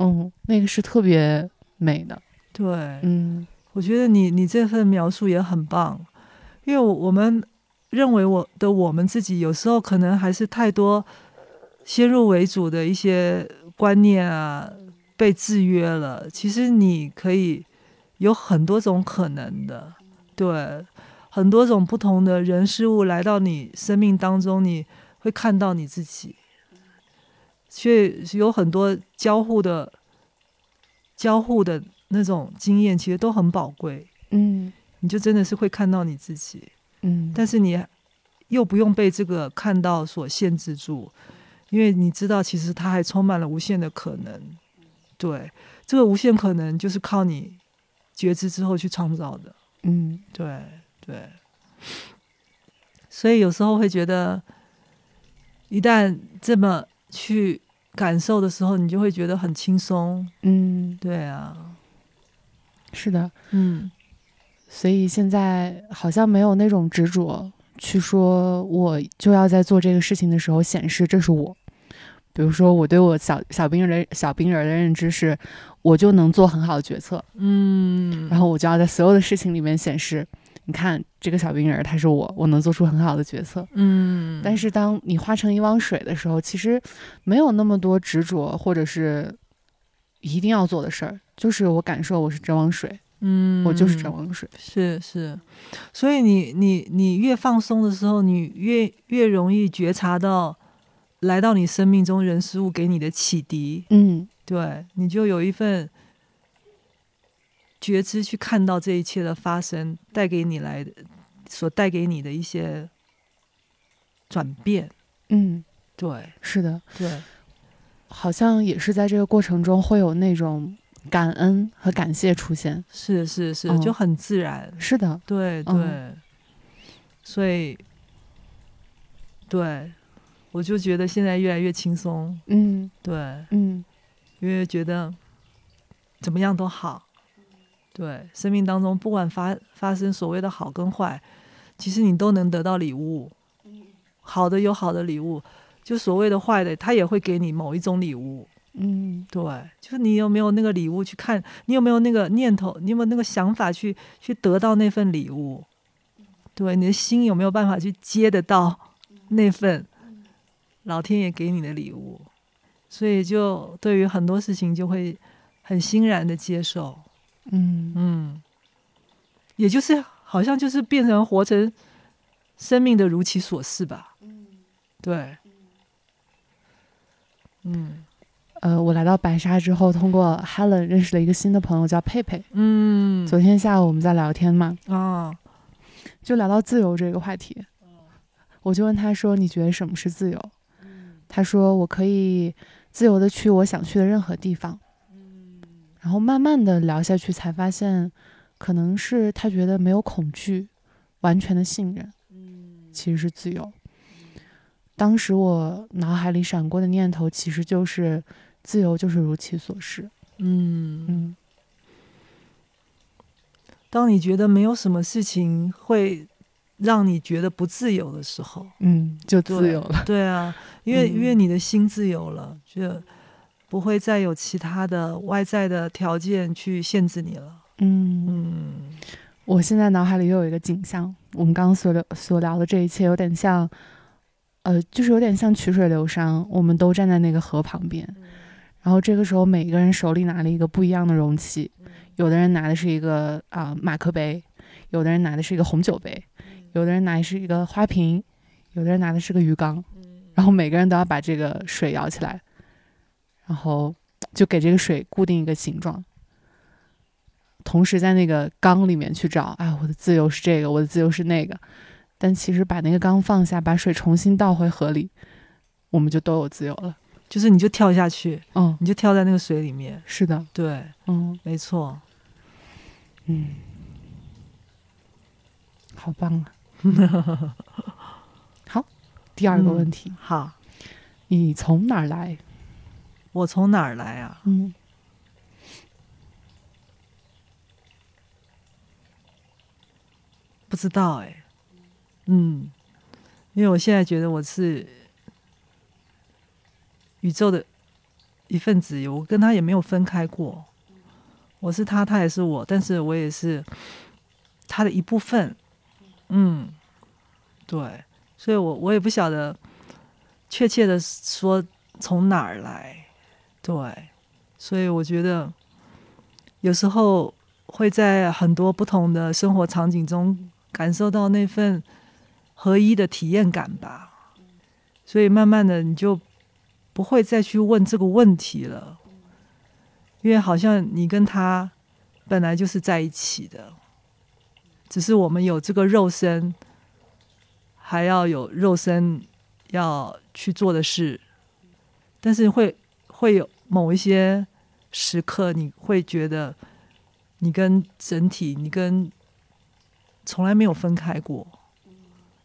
嗯，那个是特别美的。对，嗯我觉得你你这份描述也很棒，因为我们认为我的我们自己有时候可能还是太多先入为主的一些观念啊，被制约了。其实你可以有很多种可能的，对，很多种不同的人事物来到你生命当中，你会看到你自己，所以有很多交互的交互的那种经验，其实都很宝贵。嗯。你就真的是会看到你自己，嗯，但是你又不用被这个看到所限制住，因为你知道，其实它还充满了无限的可能。对，这个无限可能就是靠你觉知之后去创造的。嗯对对，所以有时候会觉得，一旦这么去感受的时候，你就会觉得很轻松。嗯，对啊，是的。嗯所以现在好像没有那种执着，去说我就要在做这个事情的时候显示这是我。比如说，我对我小小冰人小冰人的认知是，我就能做很好的决策，嗯，然后我就要在所有的事情里面显示，你看这个小冰人他是我，我能做出很好的决策。嗯，但是当你化成一汪水的时候，其实没有那么多执着，或者是一定要做的事儿，就是我感受我是这汪水，嗯，我就是这汪水。是是，所以你你你越放松的时候，你越越容易觉察到来到你生命中人事物给你的启迪，嗯。对，你就有一份觉知去看到这一切的发生带给你来的所带给你的一些转变，嗯，对。是的。对，好像也是在这个过程中会有那种感恩和感谢出现。是是是，嗯。就很自然，是的，对对，嗯所以对我就觉得现在越来越轻松，嗯对，嗯因为觉得怎么样都好。对，生命当中不管发发生所谓的好跟坏，其实你都能得到礼物。好的有好的礼物，就所谓的坏的，他也会给你某一种礼物。嗯对，就是你有没有那个礼物去看，你有没有那个念头，你有没有那个想法去去得到那份礼物？对，你的心有没有办法去接得到那份老天爷给你的礼物？所以就对于很多事情就会很欣然的接受，嗯。嗯，也就是好像就是变成活成生命的如其所是吧？对，嗯。呃，我来到白沙之后，通过 Helen 认识了一个新的朋友，叫佩佩。嗯。昨天下午我们在聊天嘛，啊。就聊到自由这个话题，我就问他说：“你觉得什么是自由？”他说：“我可以自由的去我想去的任何地方。”然后慢慢的聊下去，才发现，可能是他觉得没有恐惧，完全的信任，其实是自由。当时我脑海里闪过的念头，其实就是自由就是如其所是。嗯。嗯当你觉得没有什么事情会让你觉得不自由的时候，嗯，就自由了。对啊，[LAUGHS] 因为、嗯因为你的心自由了，就不会再有其他的外在的条件去限制你了。嗯，嗯。我现在脑海里又有一个景象，我们刚刚所聊所聊的这一切，有点像，呃，就是有点像曲水流觞，我们都站在那个河旁边，然后这个时候每个人手里拿了一个不一样的容器，有的人拿的是一个啊、马克杯，有的人拿的是一个红酒杯，有的人拿的是一个花瓶，有的人拿的是个鱼缸，然后每个人都要把这个水舀起来，然后就给这个水固定一个形状。同时在那个缸里面去找，哎，我的自由是这个，我的自由是那个。但其实把那个缸放下，把水重新倒回河里，我们就都有自由了。就是你就跳下去，嗯，你就跳在那个水里面。是的，对，嗯没错。嗯，好棒啊！[LAUGHS] 好，第二个问题，好，你从哪儿来？我从哪儿来啊？嗯不知道哎、嗯，因为我现在觉得我是宇宙的一份子，我跟他也没有分开过。我是他，他也是我，但是我也是他的一部分。嗯，对，所以我我也不晓得确切的说从哪儿来。对，所以我觉得有时候会在很多不同的生活场景中感受到那份合一的体验感吧。所以慢慢的你就不会再去问这个问题了，因为好像你跟他本来就是在一起的，只是我们有这个肉身，还要有肉身要去做的事，但是会会有。某一些时刻，你会觉得你跟整体，你跟从来没有分开过。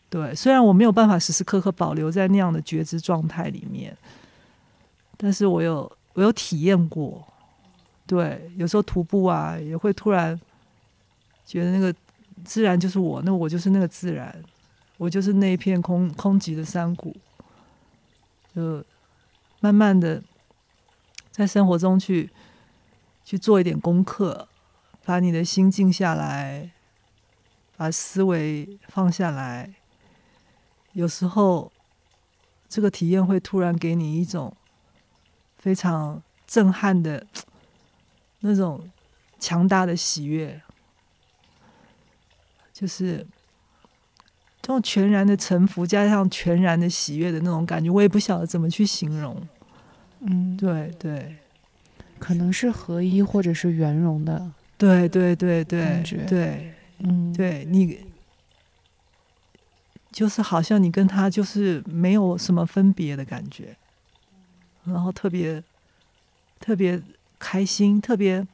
对，虽然我没有办法时时刻刻保留在那样的觉知状态里面，但是我有我有体验过。对，有时候徒步啊，也会突然觉得那个自然就是我，那我就是那个自然，我就是那一片空空寂的山谷，就慢慢的。在生活中去去做一点功课，把你的心静下来，把思维放下来。有时候，这个体验会突然给你一种非常震撼的那种强大的喜悦，就是这种全然的臣服，加上全然的喜悦的那种感觉，我也不晓得怎么去形容。嗯，对对，可能是合一或者是圆融的，对对对对，对，嗯，对你，就是好像你跟他就是没有什么分别的感觉，然后特别特别开心，特别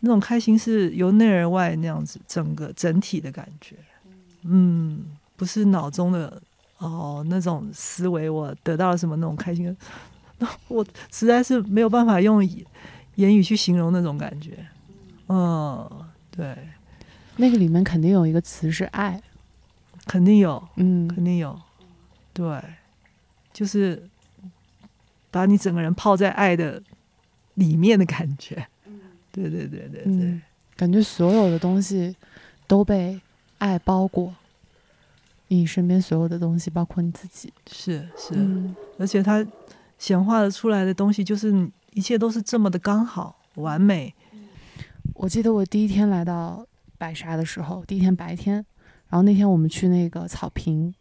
那种开心是由内而外那样子，整个整体的感觉，嗯，不是脑中的哦那种思维，我得到了什么那种开心。[LAUGHS] 我实在是没有办法用言语去形容那种感觉。嗯，对，那个里面肯定有一个词是爱，肯定有，嗯，肯定有，对，就是把你整个人泡在爱的里面的感觉。对对对对对，感觉所有的东西都被爱包裹，你身边所有的东西，包括你自己，是是，而且它。显化的出来的东西，就是一切都是这么的刚好完美。我记得我第一天来到白沙的时候，第一天白天，然后那天我们去那个草坪，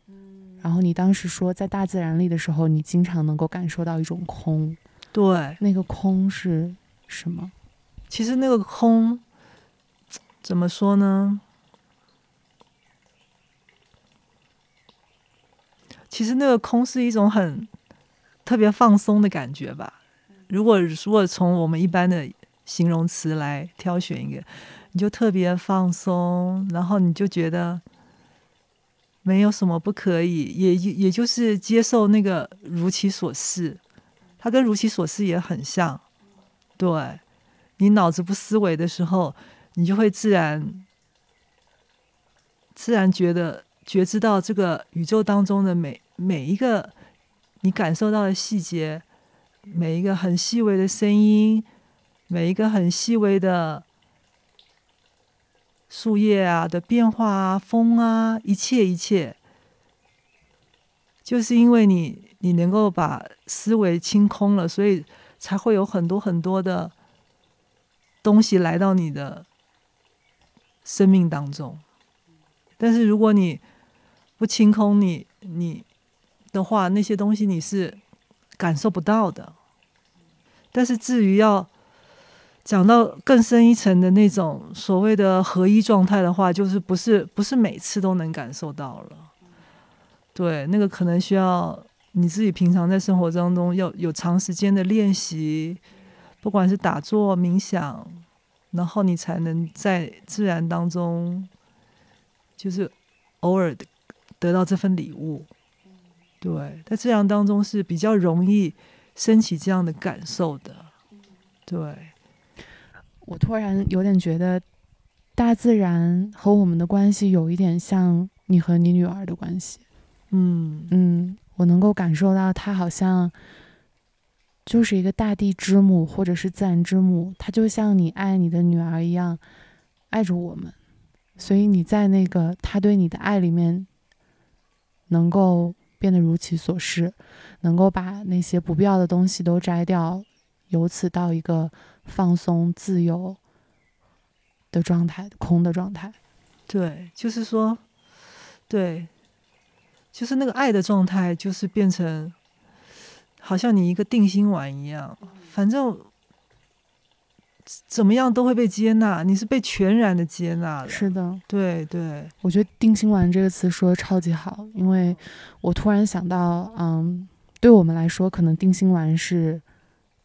然后你当时说在大自然里的时候，你经常能够感受到一种空。对，那个空是什么？其实那个空怎么说呢？其实那个空是一种很。特别放松的感觉吧。如果如果从我们一般的形容词来挑选一个，你就特别放松，然后你就觉得没有什么不可以，也也就是接受那个如其所是。它跟如其所是也很像。对你脑子不思维的时候，你就会自然自然觉得觉知到这个宇宙当中的每每一个。你感受到的细节，每一个很细微的声音，每一个很细微的树叶啊的变化啊，风啊，一切一切，就是因为你你能够把思维清空了，所以才会有很多很多的东西来到你的生命当中。但是如果你不清空，你你。的话，那些东西你是感受不到的。但是至于要讲到更深一层的那种所谓的合一状态的话，就是不是不是每次都能感受到了。对，那个可能需要你自己平常在生活当中要有长时间的练习，不管是打坐、冥想，然后你才能在自然当中，就是偶尔得到这份礼物。对，在自然当中是比较容易升起这样的感受的。对，我突然有点觉得，大自然和我们的关系有一点像你和你女儿的关系。嗯嗯，我能够感受到，她好像就是一个大地之母，或者是自然之母，它就像你爱你的女儿一样爱着我们。所以你在那个他对你的爱里面，能够变得如其所示，能够把那些不必要的东西都摘掉，由此到一个放松、自由的状态，空的状态。对，就是说，对，就是那个爱的状态，就是变成好像你一个定心丸一样，反正。怎么样都会被接纳，你是被全然的接纳的。是的，对对，我觉得“定心丸”这个词说的超级好，因为我突然想到，嗯，对我们来说，可能定心丸是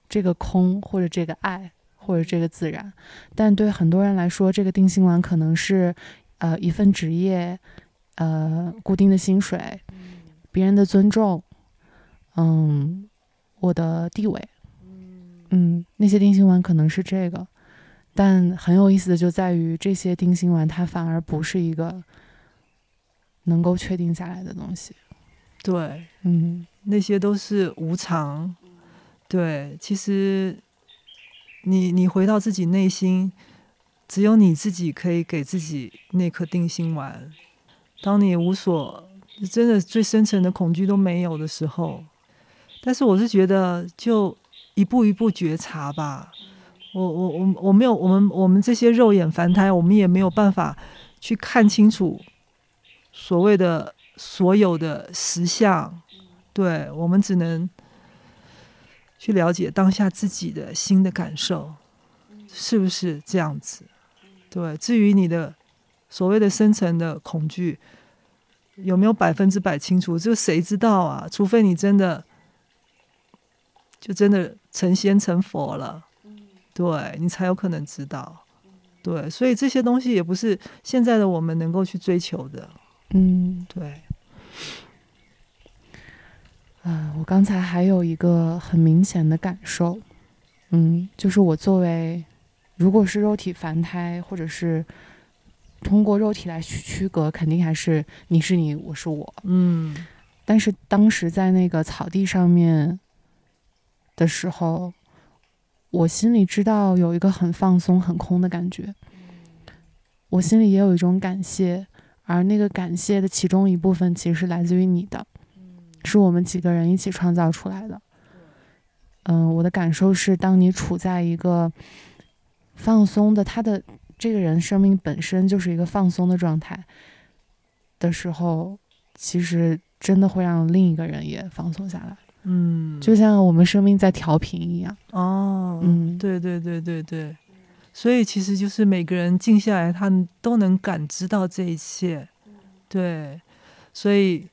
这个空，或者这个爱，或者这个自然；但对很多人来说，这个定心丸可能是呃一份职业，呃固定的薪水，别人的尊重，嗯，我的地位。嗯，那些定心丸可能是这个，但很有意思的就在于这些定心丸，它反而不是一个能够确定下来的东西。对，嗯，那些都是无常。对，其实你你回到自己内心，只有你自己可以给自己那颗定心丸。当你无所真的最深层的恐惧都没有的时候，但是我是觉得就。一步一步觉察吧，我我我我没有，我们我们这些肉眼凡胎，我们也没有办法去看清楚所谓的所有的实相，对我们只能去了解当下自己的心的感受，是不是这样子？对，至于你的所谓的深层的恐惧有没有百分之百清楚，这谁知道啊？除非你真的。就真的成仙成佛了，对你才有可能知道，对，所以这些东西也不是现在的我们能够去追求的，嗯，对。嗯，我刚才还有一个很明显的感受，嗯，就是我作为，如果是肉体凡胎，或者是通过肉体来区区隔，肯定还是你是你，我是我，嗯，但是当时在那个草地上面。的时候，我心里知道有一个很放松、很空的感觉。我心里也有一种感谢，而那个感谢的其中一部分其实是来自于你的，是我们几个人一起创造出来的。嗯，我的感受是，当你处在一个放松的，他的这个人生命本身就是一个放松的状态的时候，其实真的会让另一个人也放松下来。嗯，就像我们生命在调频一样哦。嗯，对对对对对，所以其实就是每个人静下来，他都能感知到这一切。对，所以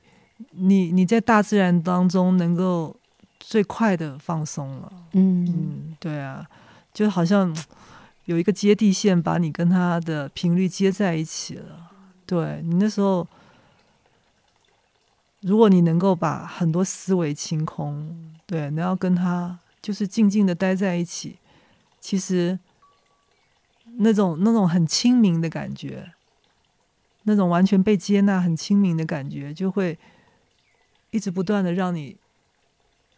你你在大自然当中能够最快的放松了。嗯嗯，对啊，就好像有一个接地线把你跟他的频率接在一起了。对你那时候。如果你能够把很多思维清空，对，你要跟他就是静静的待在一起，其实那种那种很清明的感觉，那种完全被接纳、很清明的感觉，就会一直不断的让你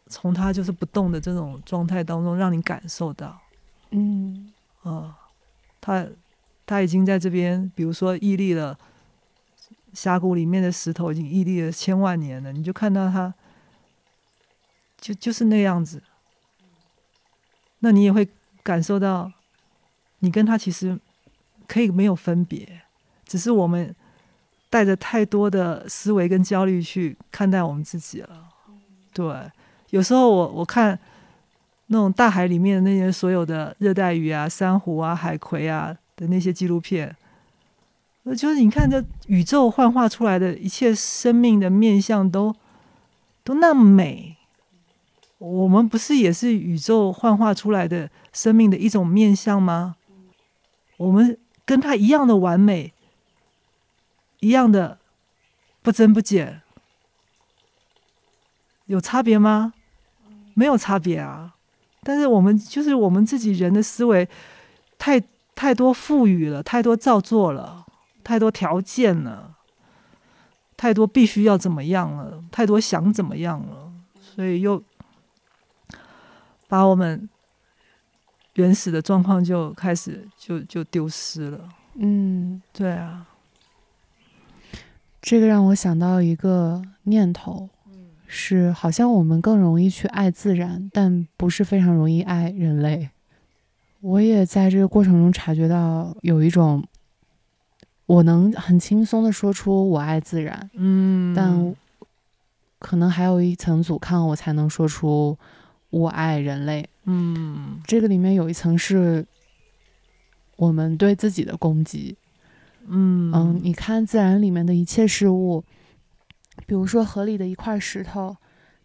从他就是不动的这种状态当中，让你感受到，嗯，啊，他他已经在这边，比如说屹立了。峡谷里面的石头已经屹立了千万年了，你就看到它，就就是那样子。那你也会感受到，你跟他其实可以没有分别，只是我们带着太多的思维跟焦虑去看待我们自己了。对，有时候我我看那种大海里面的那些所有的热带鱼啊、珊瑚啊、海葵啊的那些纪录片。就是你看，这宇宙幻化出来的一切生命的面相都都那么美，我们不是也是宇宙幻化出来的生命的一种面相吗？我们跟他一样的完美，一样的不增不减，有差别吗？没有差别啊。但是我们就是我们自己人的思维太太多赋予了，太多造作了。太多条件了，太多必须要怎么样了，太多想怎么样了，所以又把我们原始的状况就开始就就丢失了。嗯，对啊，这个让我想到一个念头，是好像我们更容易去爱自然，但不是非常容易爱人类。我也在这个过程中察觉到有一种，我能很轻松的说出我爱自然，嗯，但可能还有一层阻抗，我才能说出我爱人类。嗯这个里面有一层是我们对自己的攻击。嗯嗯，你看自然里面的一切事物，比如说河里的一块石头，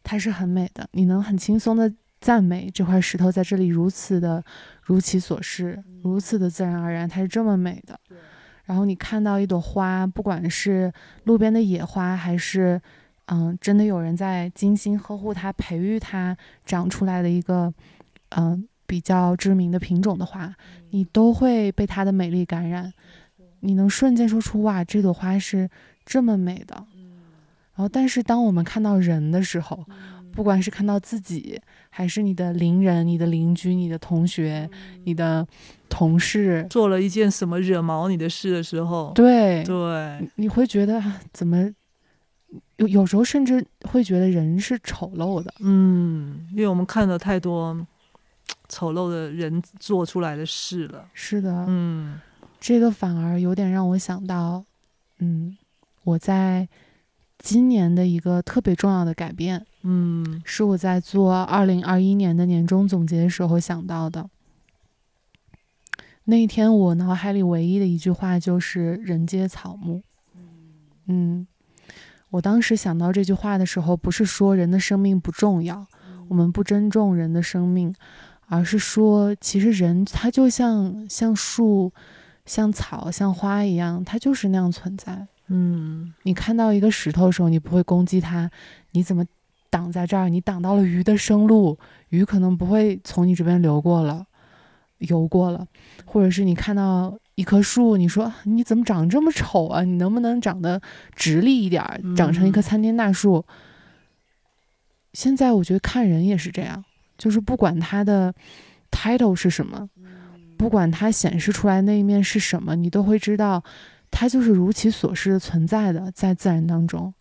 它是很美的，你能很轻松的赞美这块石头在这里如此的如其所示，如此的自然而然，它是这么美的。然后你看到一朵花，不管是路边的野花，还是嗯，真的有人在精心呵护它、培育它长出来的一个嗯比较知名的品种的花，你都会被它的美丽感染。你能瞬间说出哇，这朵花是这么美的。然后，但是当我们看到人的时候，不管是看到自己，还是你的邻人、你的邻居、你的同学、你的同事，做了一件什么惹毛你的事的时候，对，对，你会觉得啊怎么有有时候甚至会觉得人是丑陋的。嗯，因为我们看了太多丑陋的人做出来的事了。是的，嗯这个反而有点让我想到，嗯，我在今年的一个特别重要的改变，嗯是我在做二零二一年的年终总结的时候想到的。那一天，我脑海里唯一的一句话就是“人皆草木”。嗯，我当时想到这句话的时候，不是说人的生命不重要，我们不珍重人的生命，而是说，其实人他就像像树、像草、像花一样，它就是那样存在。嗯你看到一个石头的时候，你不会攻击它，你怎么挡在这儿？你挡到了鱼的生路，鱼可能不会从你这边流过了，游过了，或者是你看到一棵树，你说你怎么长这么丑啊？你能不能长得直立一点儿，长成一棵嗯参天大树？现在我觉得看人也是这样，就是不管他的 title 是什么，不管他显示出来那一面是什么，你都会知道，它就是如其所示的存在的，在自然当中。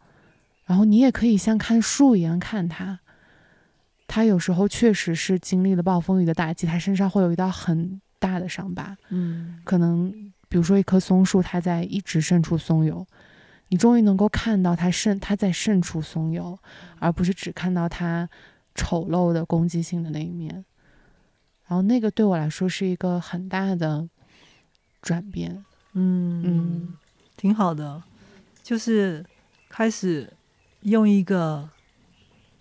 然后你也可以像看树一样看它，它有时候确实是经历了暴风雨的打击，它身上会有一道很大的伤疤。嗯可能比如说一棵松树，它在一直渗出松油，你终于能够看到它渗，它在渗出松油，而不是只看到它丑陋的攻击性的那一面。然后那个对我来说是一个很大的转变。嗯嗯挺好的，就是开始用一个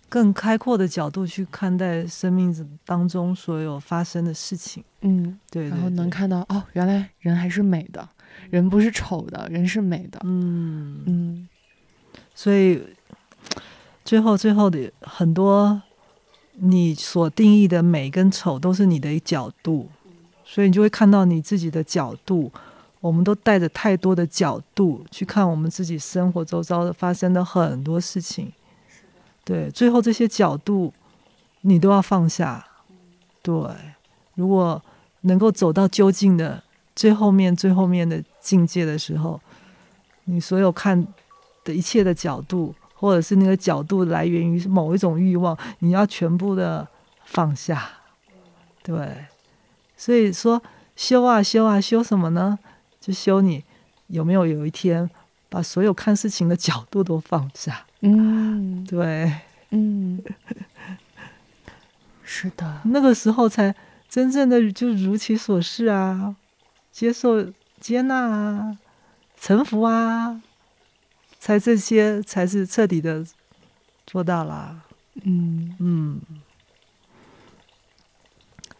更开阔的角度去看待生命当中所有发生的事情。嗯，对对然后能看到哦，原来人还是美的，人不是丑的，人是美的。嗯嗯所以最后最后的很多你所定义的美跟丑都是你的角度，所以你就会看到你自己的角度。我们都带着太多的角度去看我们自己生活周遭的发生的很多事情，对，最后这些角度你都要放下。对，如果能够走到究竟的最后面、最后面的境界的时候，你所有看的一切的角度，或者是那个角度来源于某一种欲望，你要全部的放下。对，所以说修啊修啊修什么呢？就修你有没有有一天把所有看事情的角度都放下。嗯 [LAUGHS] 对，嗯，是的，那个时候才真正的就如其所示啊，接受、接纳啊，臣服啊，才这些才是彻底的做到啦。嗯嗯，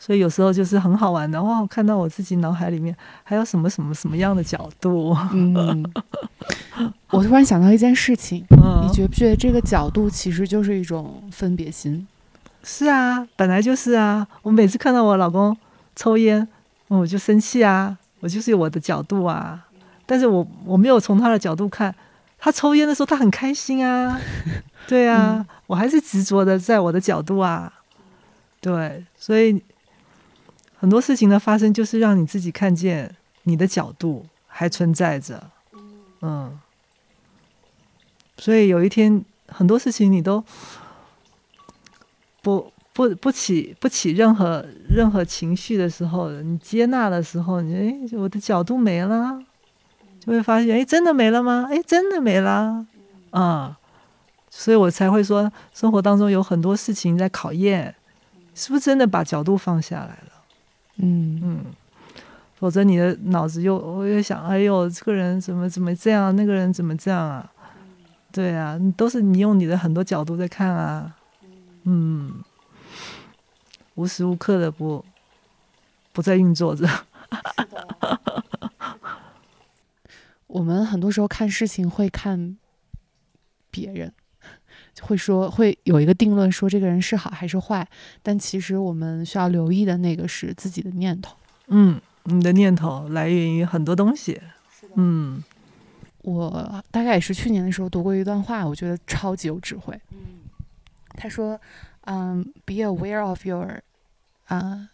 所以有时候就是很好玩的哇！我看到我自己脑海里面还有什么什么什么样的角度，嗯，[LAUGHS] 我突然想到一件事情，嗯你觉不觉得这个角度其实就是一种分别心？是啊，本来就是啊。我每次看到我老公抽烟，我就生气啊，我就是有我的角度啊。但是我我没有从他的角度看，他抽烟的时候他很开心啊，[LAUGHS] 对啊，我还是执着的在我的角度啊。对，所以很多事情的发生，就是让你自己看见你的角度还存在着。嗯，所以有一天很多事情你都不不不起不起任何任何情绪的时候，你接纳的时候，你哎，我的角度没了，就会发现哎，真的没了吗？哎，真的没了啊！所以我才会说，生活当中有很多事情在考验，是不是真的把角度放下来了？嗯嗯。否则你的脑子又我又想，哎呦，这个人怎么怎么这样，那个人怎么这样啊？对啊，都是你用你的很多角度在看啊，嗯，无时无刻的不不在运作着。[LAUGHS] 我们很多时候看事情会看别人，会说会有一个定论，说这个人是好还是坏，但其实我们需要留意的那个是自己的念头。嗯。你的念头来源于很多东西，嗯，我大概也是去年的时候读过一段话，我觉得超级有智慧。他说：“嗯，be aware of your，啊，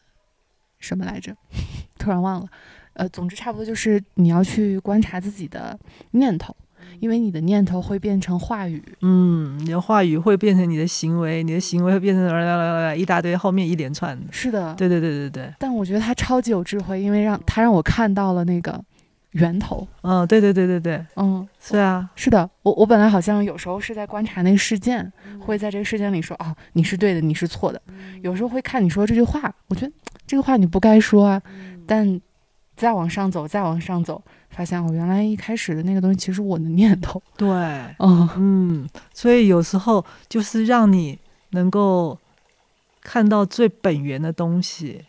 什么来着？[LAUGHS] 突然忘了。呃，总之差不多就是你要去观察自己的念头。”因为你的念头会变成话语，嗯，你的话语会变成你的行为，你的行为会变成啦啦啦啦一大堆，后面一连串的。是的，对对对对对。但我觉得他超级有智慧，因为让他让我看到了那个源头。嗯，对对对对对，嗯，是啊，是的。我我本来好像有时候是在观察那个事件，会在这个事件里说，哦，你是对的，你是错的。有时候会看你说这句话，我觉得这个话你不该说啊。但再往上走，再往上走。发现我原来一开始的那个东西，其实我的念头。对，嗯 [LAUGHS] 嗯，所以有时候就是让你能够看到最本源的东西。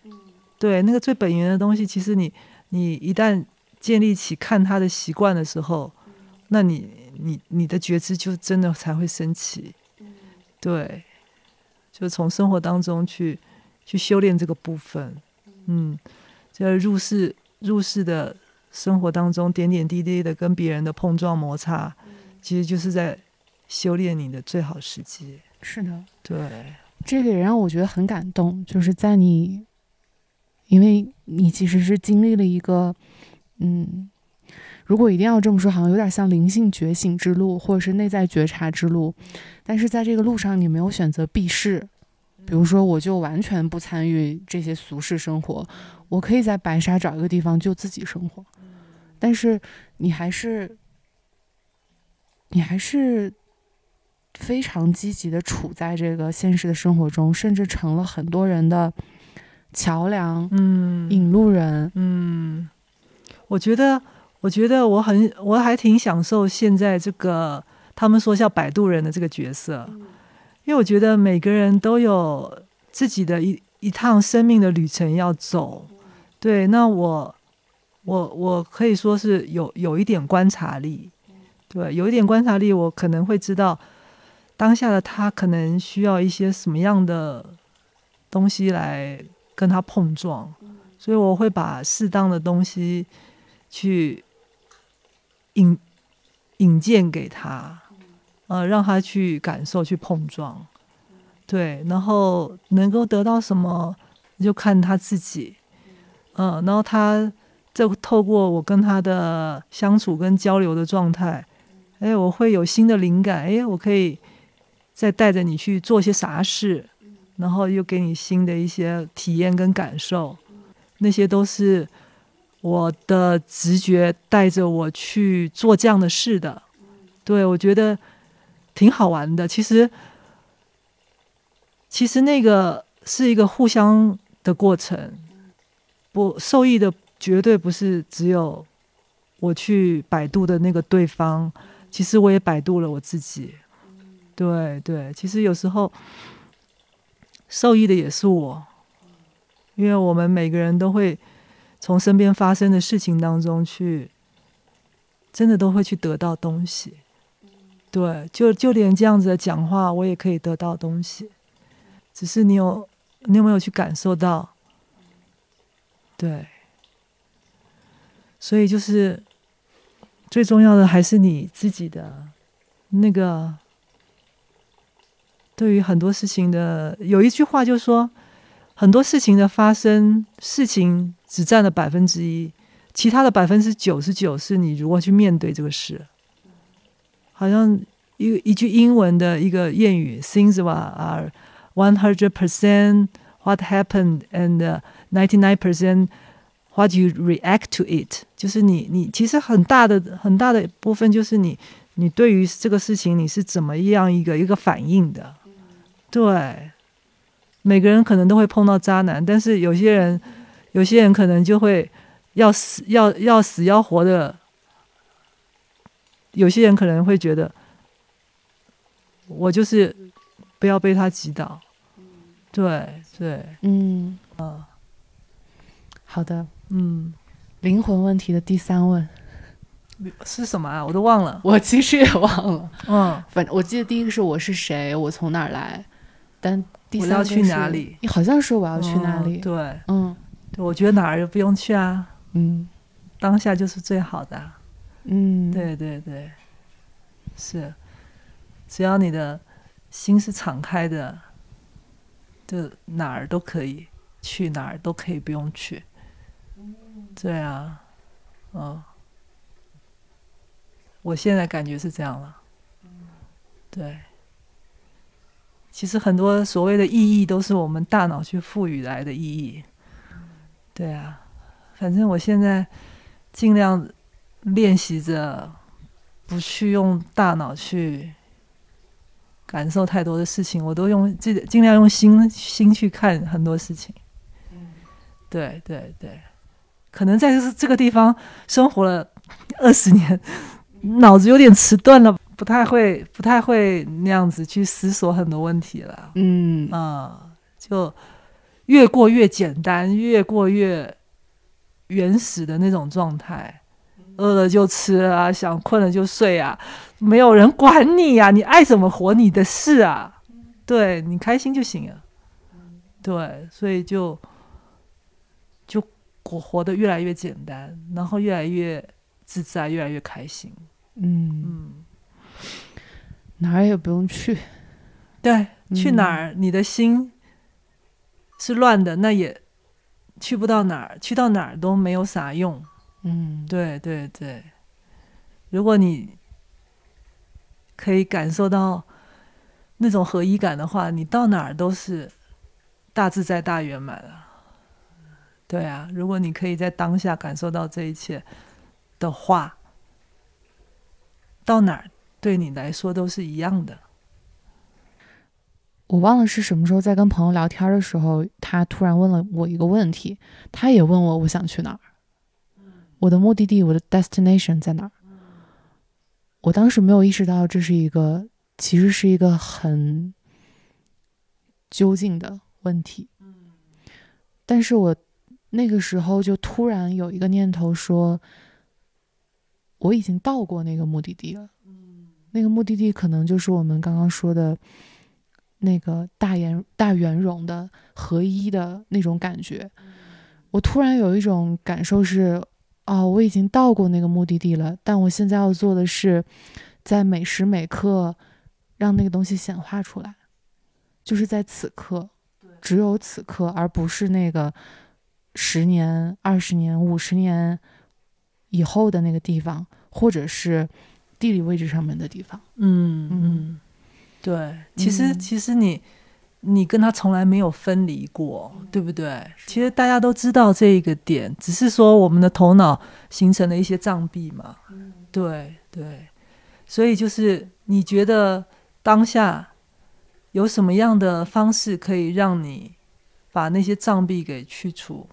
对，那个最本源的东西，其实你你一旦建立起看它的习惯的时候，那你你你的觉知就真的才会升起。对，就从生活当中去去修炼这个部分。嗯，这入世入世的。生活当中点点滴滴的跟别人的碰撞摩擦，其实就是在修炼你的最好时机。是的，对，这个也让我觉得很感动。就是在你，因为你其实是经历了一个，嗯，如果一定要这么说，好像有点像灵性觉醒之路，或者是内在觉察之路。但是在这个路上，你没有选择避世，比如说，我就完全不参与这些俗世生活，我可以在白沙找一个地方就自己生活。但是你还是，你还是非常积极的处在这个现实的生活中，甚至成了很多人的桥梁，嗯，引路人，嗯。我觉得，我觉得我很，我还挺享受现在这个他们说叫摆渡人的这个角色，因为我觉得每个人都有自己的一一趟生命的旅程要走，对，那我。我我可以说是有有一点观察力，对，有一点观察力，我可能会知道当下的他可能需要一些什么样的东西来跟他碰撞，所以我会把适当的东西去引引荐给他，呃，让他去感受、去碰撞，对，然后能够得到什么就看他自己，嗯，然后他。这透过我跟他的相处跟交流的状态，哎，我会有新的灵感，哎，我可以再带着你去做些啥事，然后又给你新的一些体验跟感受，那些都是我的直觉带着我去做这样的事的。对我觉得挺好玩的。其实，其实那个是一个互相的过程，不受益的。绝对不是只有我去百度的那个对方，其实我也百度了我自己。对对，其实有时候受益的也是我，因为我们每个人都会从身边发生的事情当中去，真的都会去得到东西。对，就就连这样子的讲话，我也可以得到东西，只是你有你有没有去感受到？对。所以就是最重要的还是你自己的那个，对于很多事情的有一句话就说，很多事情的发生，事情只占了百分之一，其他的百分之九十九是你如何去面对这个事。好像一一句英文的一个谚语：“Things are one hundred percent what happened and ninety nine percent what you react to it。”就是你，你其实很大的很大的部分就是你，你对于这个事情你是怎么样一个一个反应的。对，每个人可能都会碰到渣男，但是有些人，有些人可能就会要死要要死要活的。有些人可能会觉得，我就是不要被他击倒。对对，嗯嗯，好的，嗯，灵魂问题的第三问是什么啊？我都忘了。我其实也忘了。嗯，反正我记得第一个是我是谁，我从哪儿来，但第三要去哪里？你好像说我要去哪里？对，嗯，对，我觉得哪儿也不用去啊。嗯，当下就是最好的。嗯，对对对，是，只要你的心是敞开的，就哪儿都可以去，哪儿都可以不用去。对啊，嗯，我现在感觉是这样了。对，其实很多所谓的意义都是我们大脑去赋予来的意义。对啊，反正我现在尽量。练习着不去用大脑去感受太多的事情，我都用尽尽量用心心去看很多事情。对对对，可能在这个地方生活了 [LAUGHS] 二十年，脑子有点迟钝了，不太会不太会那样子去思索很多问题了。嗯。啊，就越过越简单，越过越原始的那种状态。饿了就吃啊，想困了就睡啊，没有人管你呀，你爱怎么活你的事啊，对你开心就行了，对，所以就就活活得越来越简单，然后越来越自在，越来越开心，嗯嗯，哪儿也不用去，对，去哪儿你的心是乱的，那也去不到哪儿，去到哪儿都没有啥用。嗯，对对对，如果你可以感受到那种合一感的话，你到哪儿都是大自在、大圆满了。对啊，如果你可以在当下感受到这一切的话，到哪儿对你来说都是一样的。我忘了是什么时候在跟朋友聊天的时候，他突然问了我一个问题，他也问我我想去哪儿。我的目的地，我的 destination 在哪儿？我当时没有意识到这是一个，其实是一个很究竟的问题。但是我那个时候就突然有一个念头说，我已经到过那个目的地了。那个目的地可能就是我们刚刚说的那个大圆大圆融的合一的那种感觉。我突然有一种感受是。哦，我已经到过那个目的地了，但我现在要做的是，在每时每刻让那个东西显化出来，就是在此刻，只有此刻，而不是那个十年、二十年、五十年以后的那个地方，或者是地理位置上面的地方。嗯嗯，对，其实其实你。你跟他从来没有分离过，对不对？其实大家都知道这一个点，只是说我们的头脑形成了一些障壁嘛。对对，所以就是你觉得当下有什么样的方式可以让你把那些障壁给去除？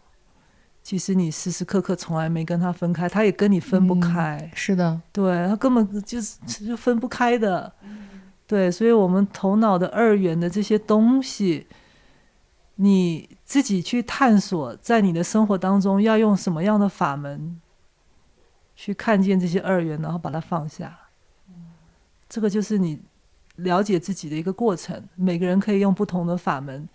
其实你时时刻刻从来没跟他分开，他也跟你分不开。是的，对他根本就是就分不开的。对，所以，我们头脑的二元的这些东西，你自己去探索，在你的生活当中要用什么样的法门去看见这些二元，然后把它放下。这个就是你了解自己的一个过程。每个人可以用不同的法门，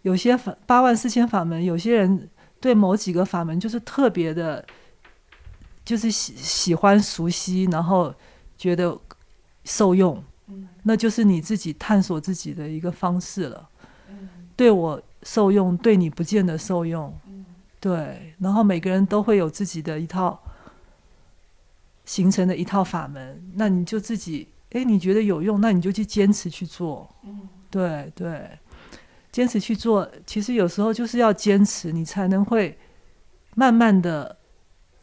有些法八万四千法门，有些人对某几个法门就是特别的，就是喜喜欢熟悉，然后觉得受用。那就是你自己探索自己的一个方式了。对我受用，对你不见得受用。对，然后每个人都会有自己的一套形成的一套法门，那你就自己，哎，你觉得有用，那你就去坚持去做。对对，坚持去做，其实有时候就是要坚持，你才能会慢慢的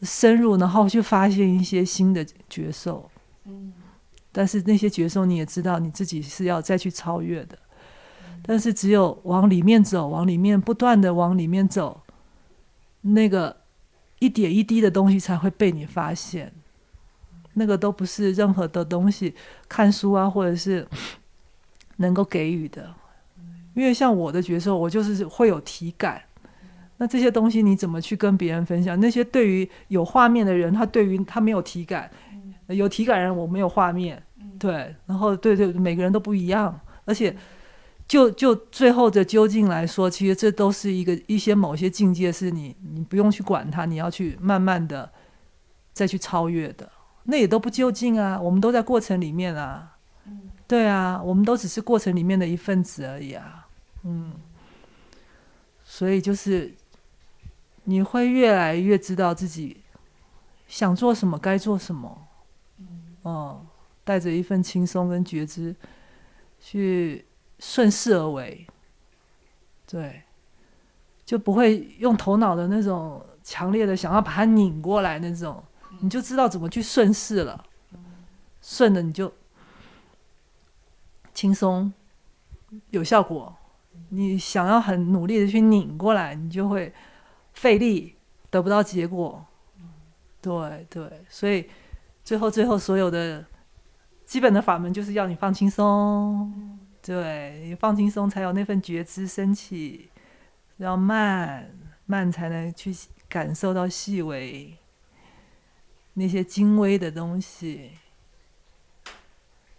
深入，然后去发现一些新的角色。嗯，但是那些角色你也知道，你自己是要再去超越的。但是只有往里面走，往里面不断的往里面走，那个一点一滴的东西才会被你发现。那个都不是任何的东西，看书啊，或者是能够给予的。因为像我的角色，我就是会有体感。那这些东西你怎么去跟别人分享？那些对于有画面的人，他对于他没有体感；有体感人，我没有画面。对，然后对对，每个人都不一样，而且。就就最后的究竟来说，其实这都是一个一些某些境界，是你你不用去管它，你要去慢慢的再去超越的，那也都不究竟啊，我们都在过程里面啊，对啊，我们都只是过程里面的一份子而已啊，嗯，所以就是你会越来越知道自己想做什么，该做什么，嗯，带着一份轻松跟觉知去。顺势而为，对，就不会用头脑的那种强烈的想要把它拧过来那种，你就知道怎么去顺势了，顺着你就轻松有效果。你想要很努力的去拧过来，你就会费力得不到结果。对对，所以最后最后所有的基本的法门就是要你放轻松。对你放轻松，才有那份觉知升起。要慢慢才能去感受到细微那些精微的东西。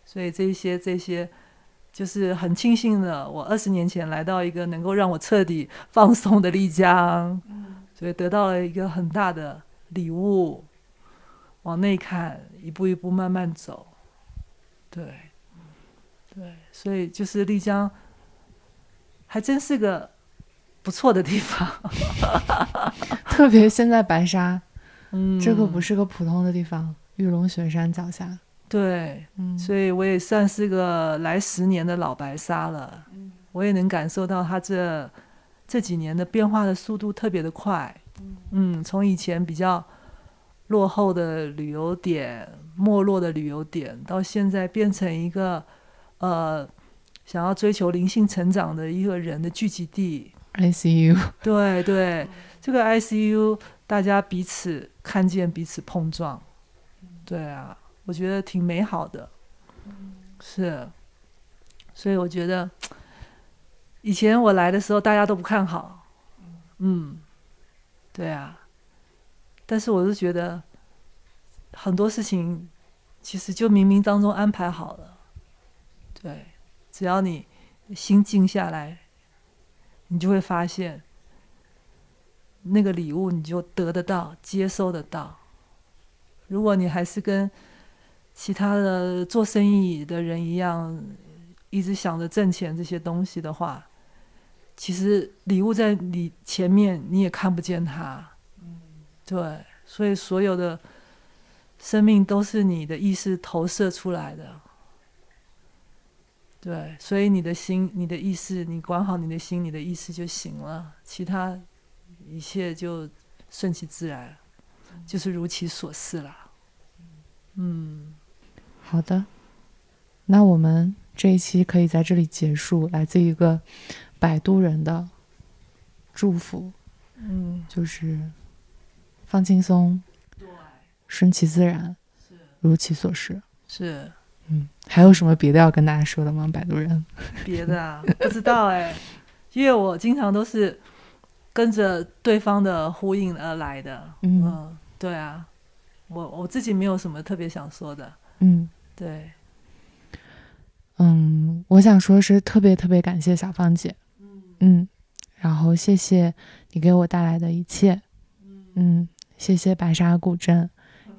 所以这些这些，就是很庆幸的。我二十年前来到一个能够让我彻底放松的丽江，所以得到了一个很大的礼物。往内看，一步一步慢慢走，对。对，所以就是丽江，还真是个不错的地方。[LAUGHS] 特别现在白沙，嗯，这个不是个普通的地方，玉龙雪山脚下。对，嗯，所以我也算是个来十年的老白沙了。嗯，我也能感受到它这这几年的变化的速度特别的快。嗯，从以前比较落后的旅游点、没落的旅游点，到现在变成一个。呃，想要追求灵性成长的一个人的聚集地，ICU。对对，这个 ICU，大家彼此看见彼此碰撞，对啊，我觉得挺美好的。是，所以我觉得以前我来的时候大家都不看好，嗯，对啊，但是我是觉得很多事情其实就冥冥当中安排好了。对，只要你心静下来，你就会发现那个礼物，你就得得到、接收得到。如果你还是跟其他的做生意的人一样，一直想着挣钱这些东西的话，其实礼物在你前面你也看不见它。对，所以所有的生命都是你的意识投射出来的。对，所以你的心、你的意识，你管好你的心、你的意识就行了，其他一切就顺其自然，就是如其所示了。嗯，好的，那我们这一期可以在这里结束。来自一个摆渡人的祝福，嗯，就是放轻松，对。顺其自然，如其所示，是。嗯，还有什么别的要跟大家说的吗？摆渡人，别的啊，不知道哎，[LAUGHS] 因为我经常都是跟着对方的呼应而来的。嗯，对啊，我我自己没有什么特别想说的。嗯，对，嗯，我想说是特别特别感谢小芳姐。嗯嗯，然后谢谢你给我带来的一切。嗯，谢谢白沙古镇，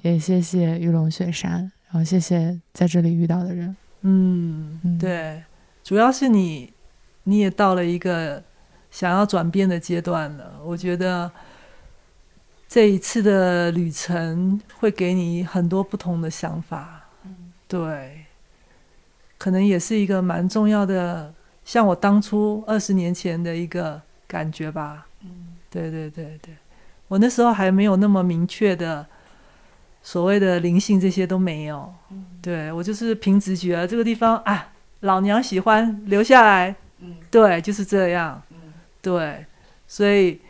也谢谢玉龙雪山。然后，谢谢在这里遇到的人。嗯，对，主要是你，你也到了一个想要转变的阶段了。我觉得这一次的旅程会给你很多不同的想法，对，可能也是一个蛮重要的，像我当初二十年前的一个感觉吧。嗯，对对对对，我那时候还没有那么明确的所谓的灵性，这些都没有。对我就是凭直觉，这个地方啊，老娘喜欢留下来。嗯，对，就是这样。嗯，对，所以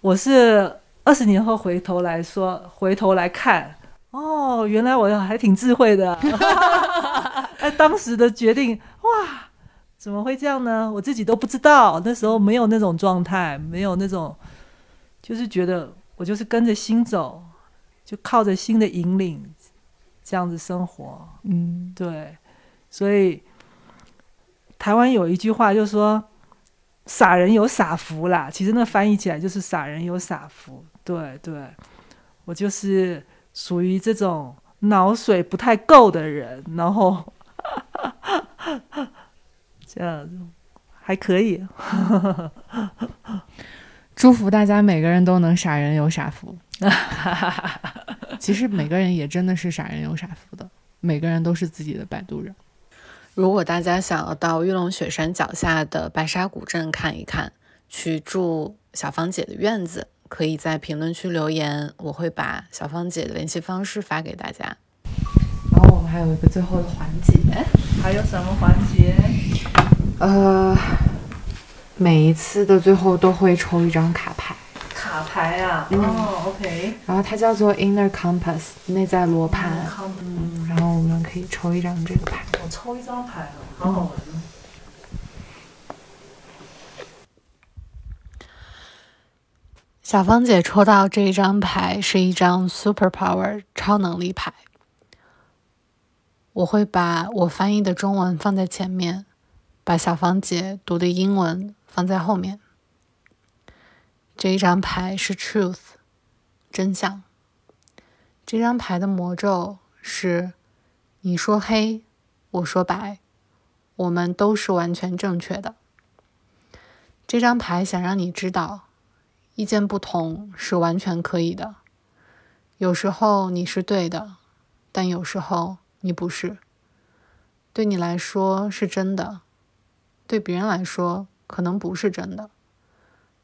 我是二十年后回头来说，回头来看，哦，原来我还挺智慧的。[LAUGHS] 哎，当时的决定，哇，怎么会这样呢？我自己都不知道，那时候没有那种状态，没有那种，就是觉得我就是跟着心走，就靠着心的引领。这样子生活，嗯，对，所以台湾有一句话，就是说“傻人有傻福”啦。其实那翻译起来就是“傻人有傻福”。对，对，我就是属于这种脑水不太够的人，然后 [LAUGHS] 这样还可以。[LAUGHS] 祝福大家每个人都能傻人有傻福。[LAUGHS] 其实每个人也真的是傻人有傻福的，每个人都是自己的摆渡人。如果大家想要到玉龙雪山脚下的白沙古镇看一看，去住小芳姐的院子，可以在评论区留言，我会把小芳姐的联系方式发给大家。然后我们还有一个最后的环节，还有什么环节？呃，每一次的最后都会抽一张卡牌。卡牌啊，哦，OK，然后它叫做 Inner Compass 内在罗盘，嗯，然后我们可以抽一张这个牌。我抽一张牌，好好玩。小芳姐抽到这一张牌是一张 Super Power 超能力牌，我会把我翻译的中文放在前面，把小芳姐读的英文放在后面。这一张牌是 Truth，真相。这张牌的魔咒是：你说黑，我说白，我们都是完全正确的。这张牌想让你知道，意见不同是完全可以的。有时候你是对的，但有时候你不是。对你来说是真的，对别人来说可能不是真的。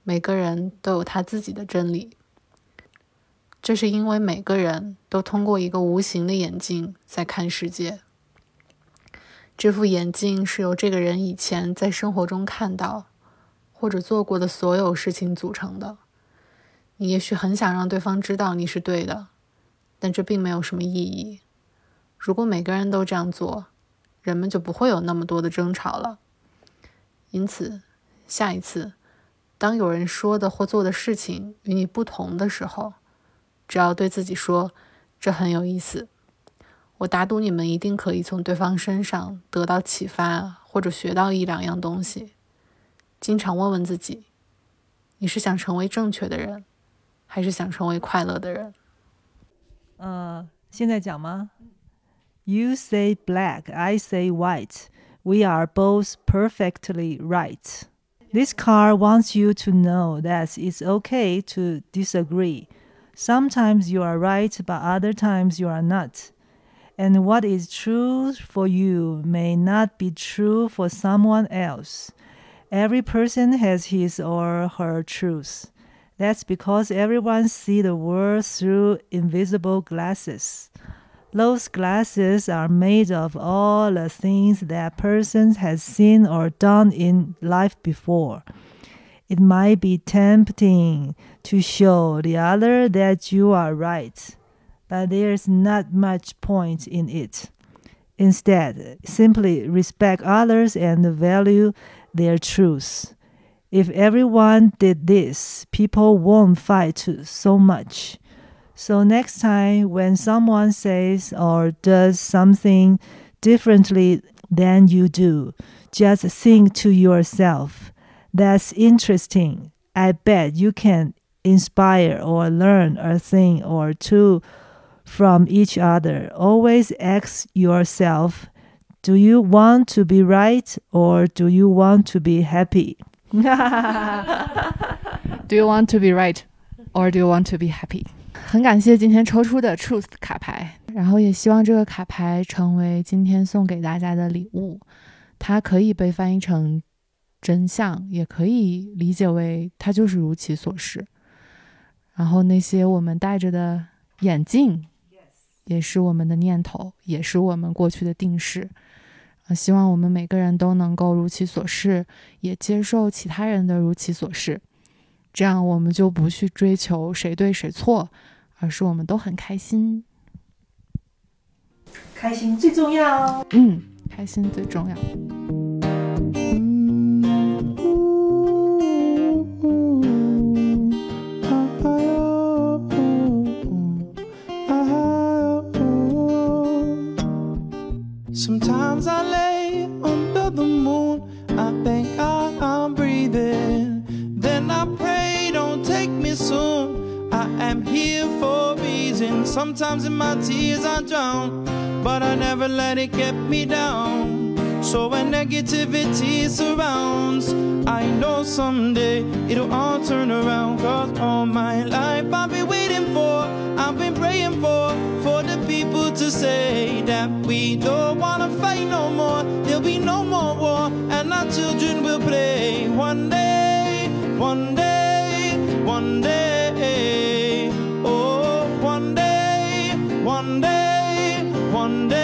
每个人都有他自己的真理，这是因为每个人都通过一个无形的眼镜在看世界。这副眼镜是由这个人以前在生活中看到或者做过的所有事情组成的。你也许很想让对方知道你是对的，但这并没有什么意义。如果每个人都这样做，人们就不会有那么多的争吵了。因此，下一次。当有人说的或做的事情与你不同的时候，只要对自己说：“这很有意思。”我打赌你们一定可以从对方身上得到启发，或者学到一两样东西。经常问问自己：你是想成为正确的人，还是想成为快乐的人？呃，现在讲吗？You say black, I say white. We are both perfectly right. This card wants you to know that it's okay to disagree. Sometimes you are right, but other times you are not. And what is true for you may not be true for someone else. Every person has his or her truth. That's because everyone sees the world through invisible glasses. Those glasses are made of all the things that person has seen or done in life before. It might be tempting to show the other that you are right, but there's not much point in it. Instead, simply respect others and value their truth. If everyone did this, people won't fight so much. So next time when someone says or does something differently than you do, just think to yourself, that's interesting. I bet you can inspire or learn a thing or two from each other. Always ask yourself, do you want to be right or do you want to be happy? [LAUGHS] Do you want to be right, or do you want to be happy？很感谢今天抽出的 Truth 卡牌，然后也希望这个卡牌成为今天送给大家的礼物。它可以被翻译成真相，也可以理解为它就是如其所示。然后那些我们戴着的眼镜，也是我们的念头，也是我们过去的定式。啊，希望我们每个人都能够如其所示，也接受其他人的如其所示。这样我们就不去追求谁对谁错，而是我们都很开心。开心最重要。嗯，开心最重要。Sometimes I lay under the moon, I thank God I'm breathing. Then I pray, don't take me soon. I am here for a reason. Sometimes in my tears I drown, but I never let it get me down. So when negativity surrounds, I know someday it'll all turn around. Cause all my life I've been waiting for, I've been praying for, for the people to say that we don't wanna fight no more. There'll be no more war, and our children will play. One day, one day, one day. Oh, one day, one day, one day.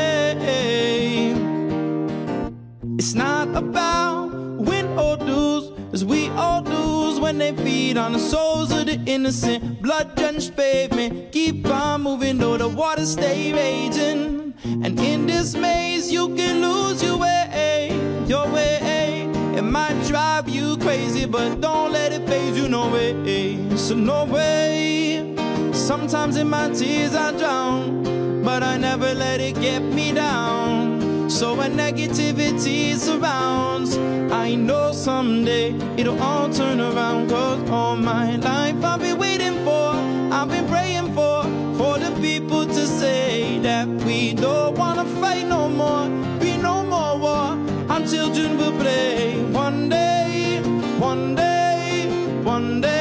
It's not about win or lose, as we all lose when they feed on the souls of the innocent. Blood drenched pavement, keep on moving though the water stay raging. And in this maze, you can lose your way, your way. It might drive you crazy, but don't let it phase you, no way. So, no way. Sometimes in my tears I drown, but I never let it get me down. So when negativity surrounds, I know someday it'll all turn around. Cause all my life I've been waiting for, I've been praying for, for the people to say that we don't wanna fight no more, be no more war. Our children will play one day, one day, one day,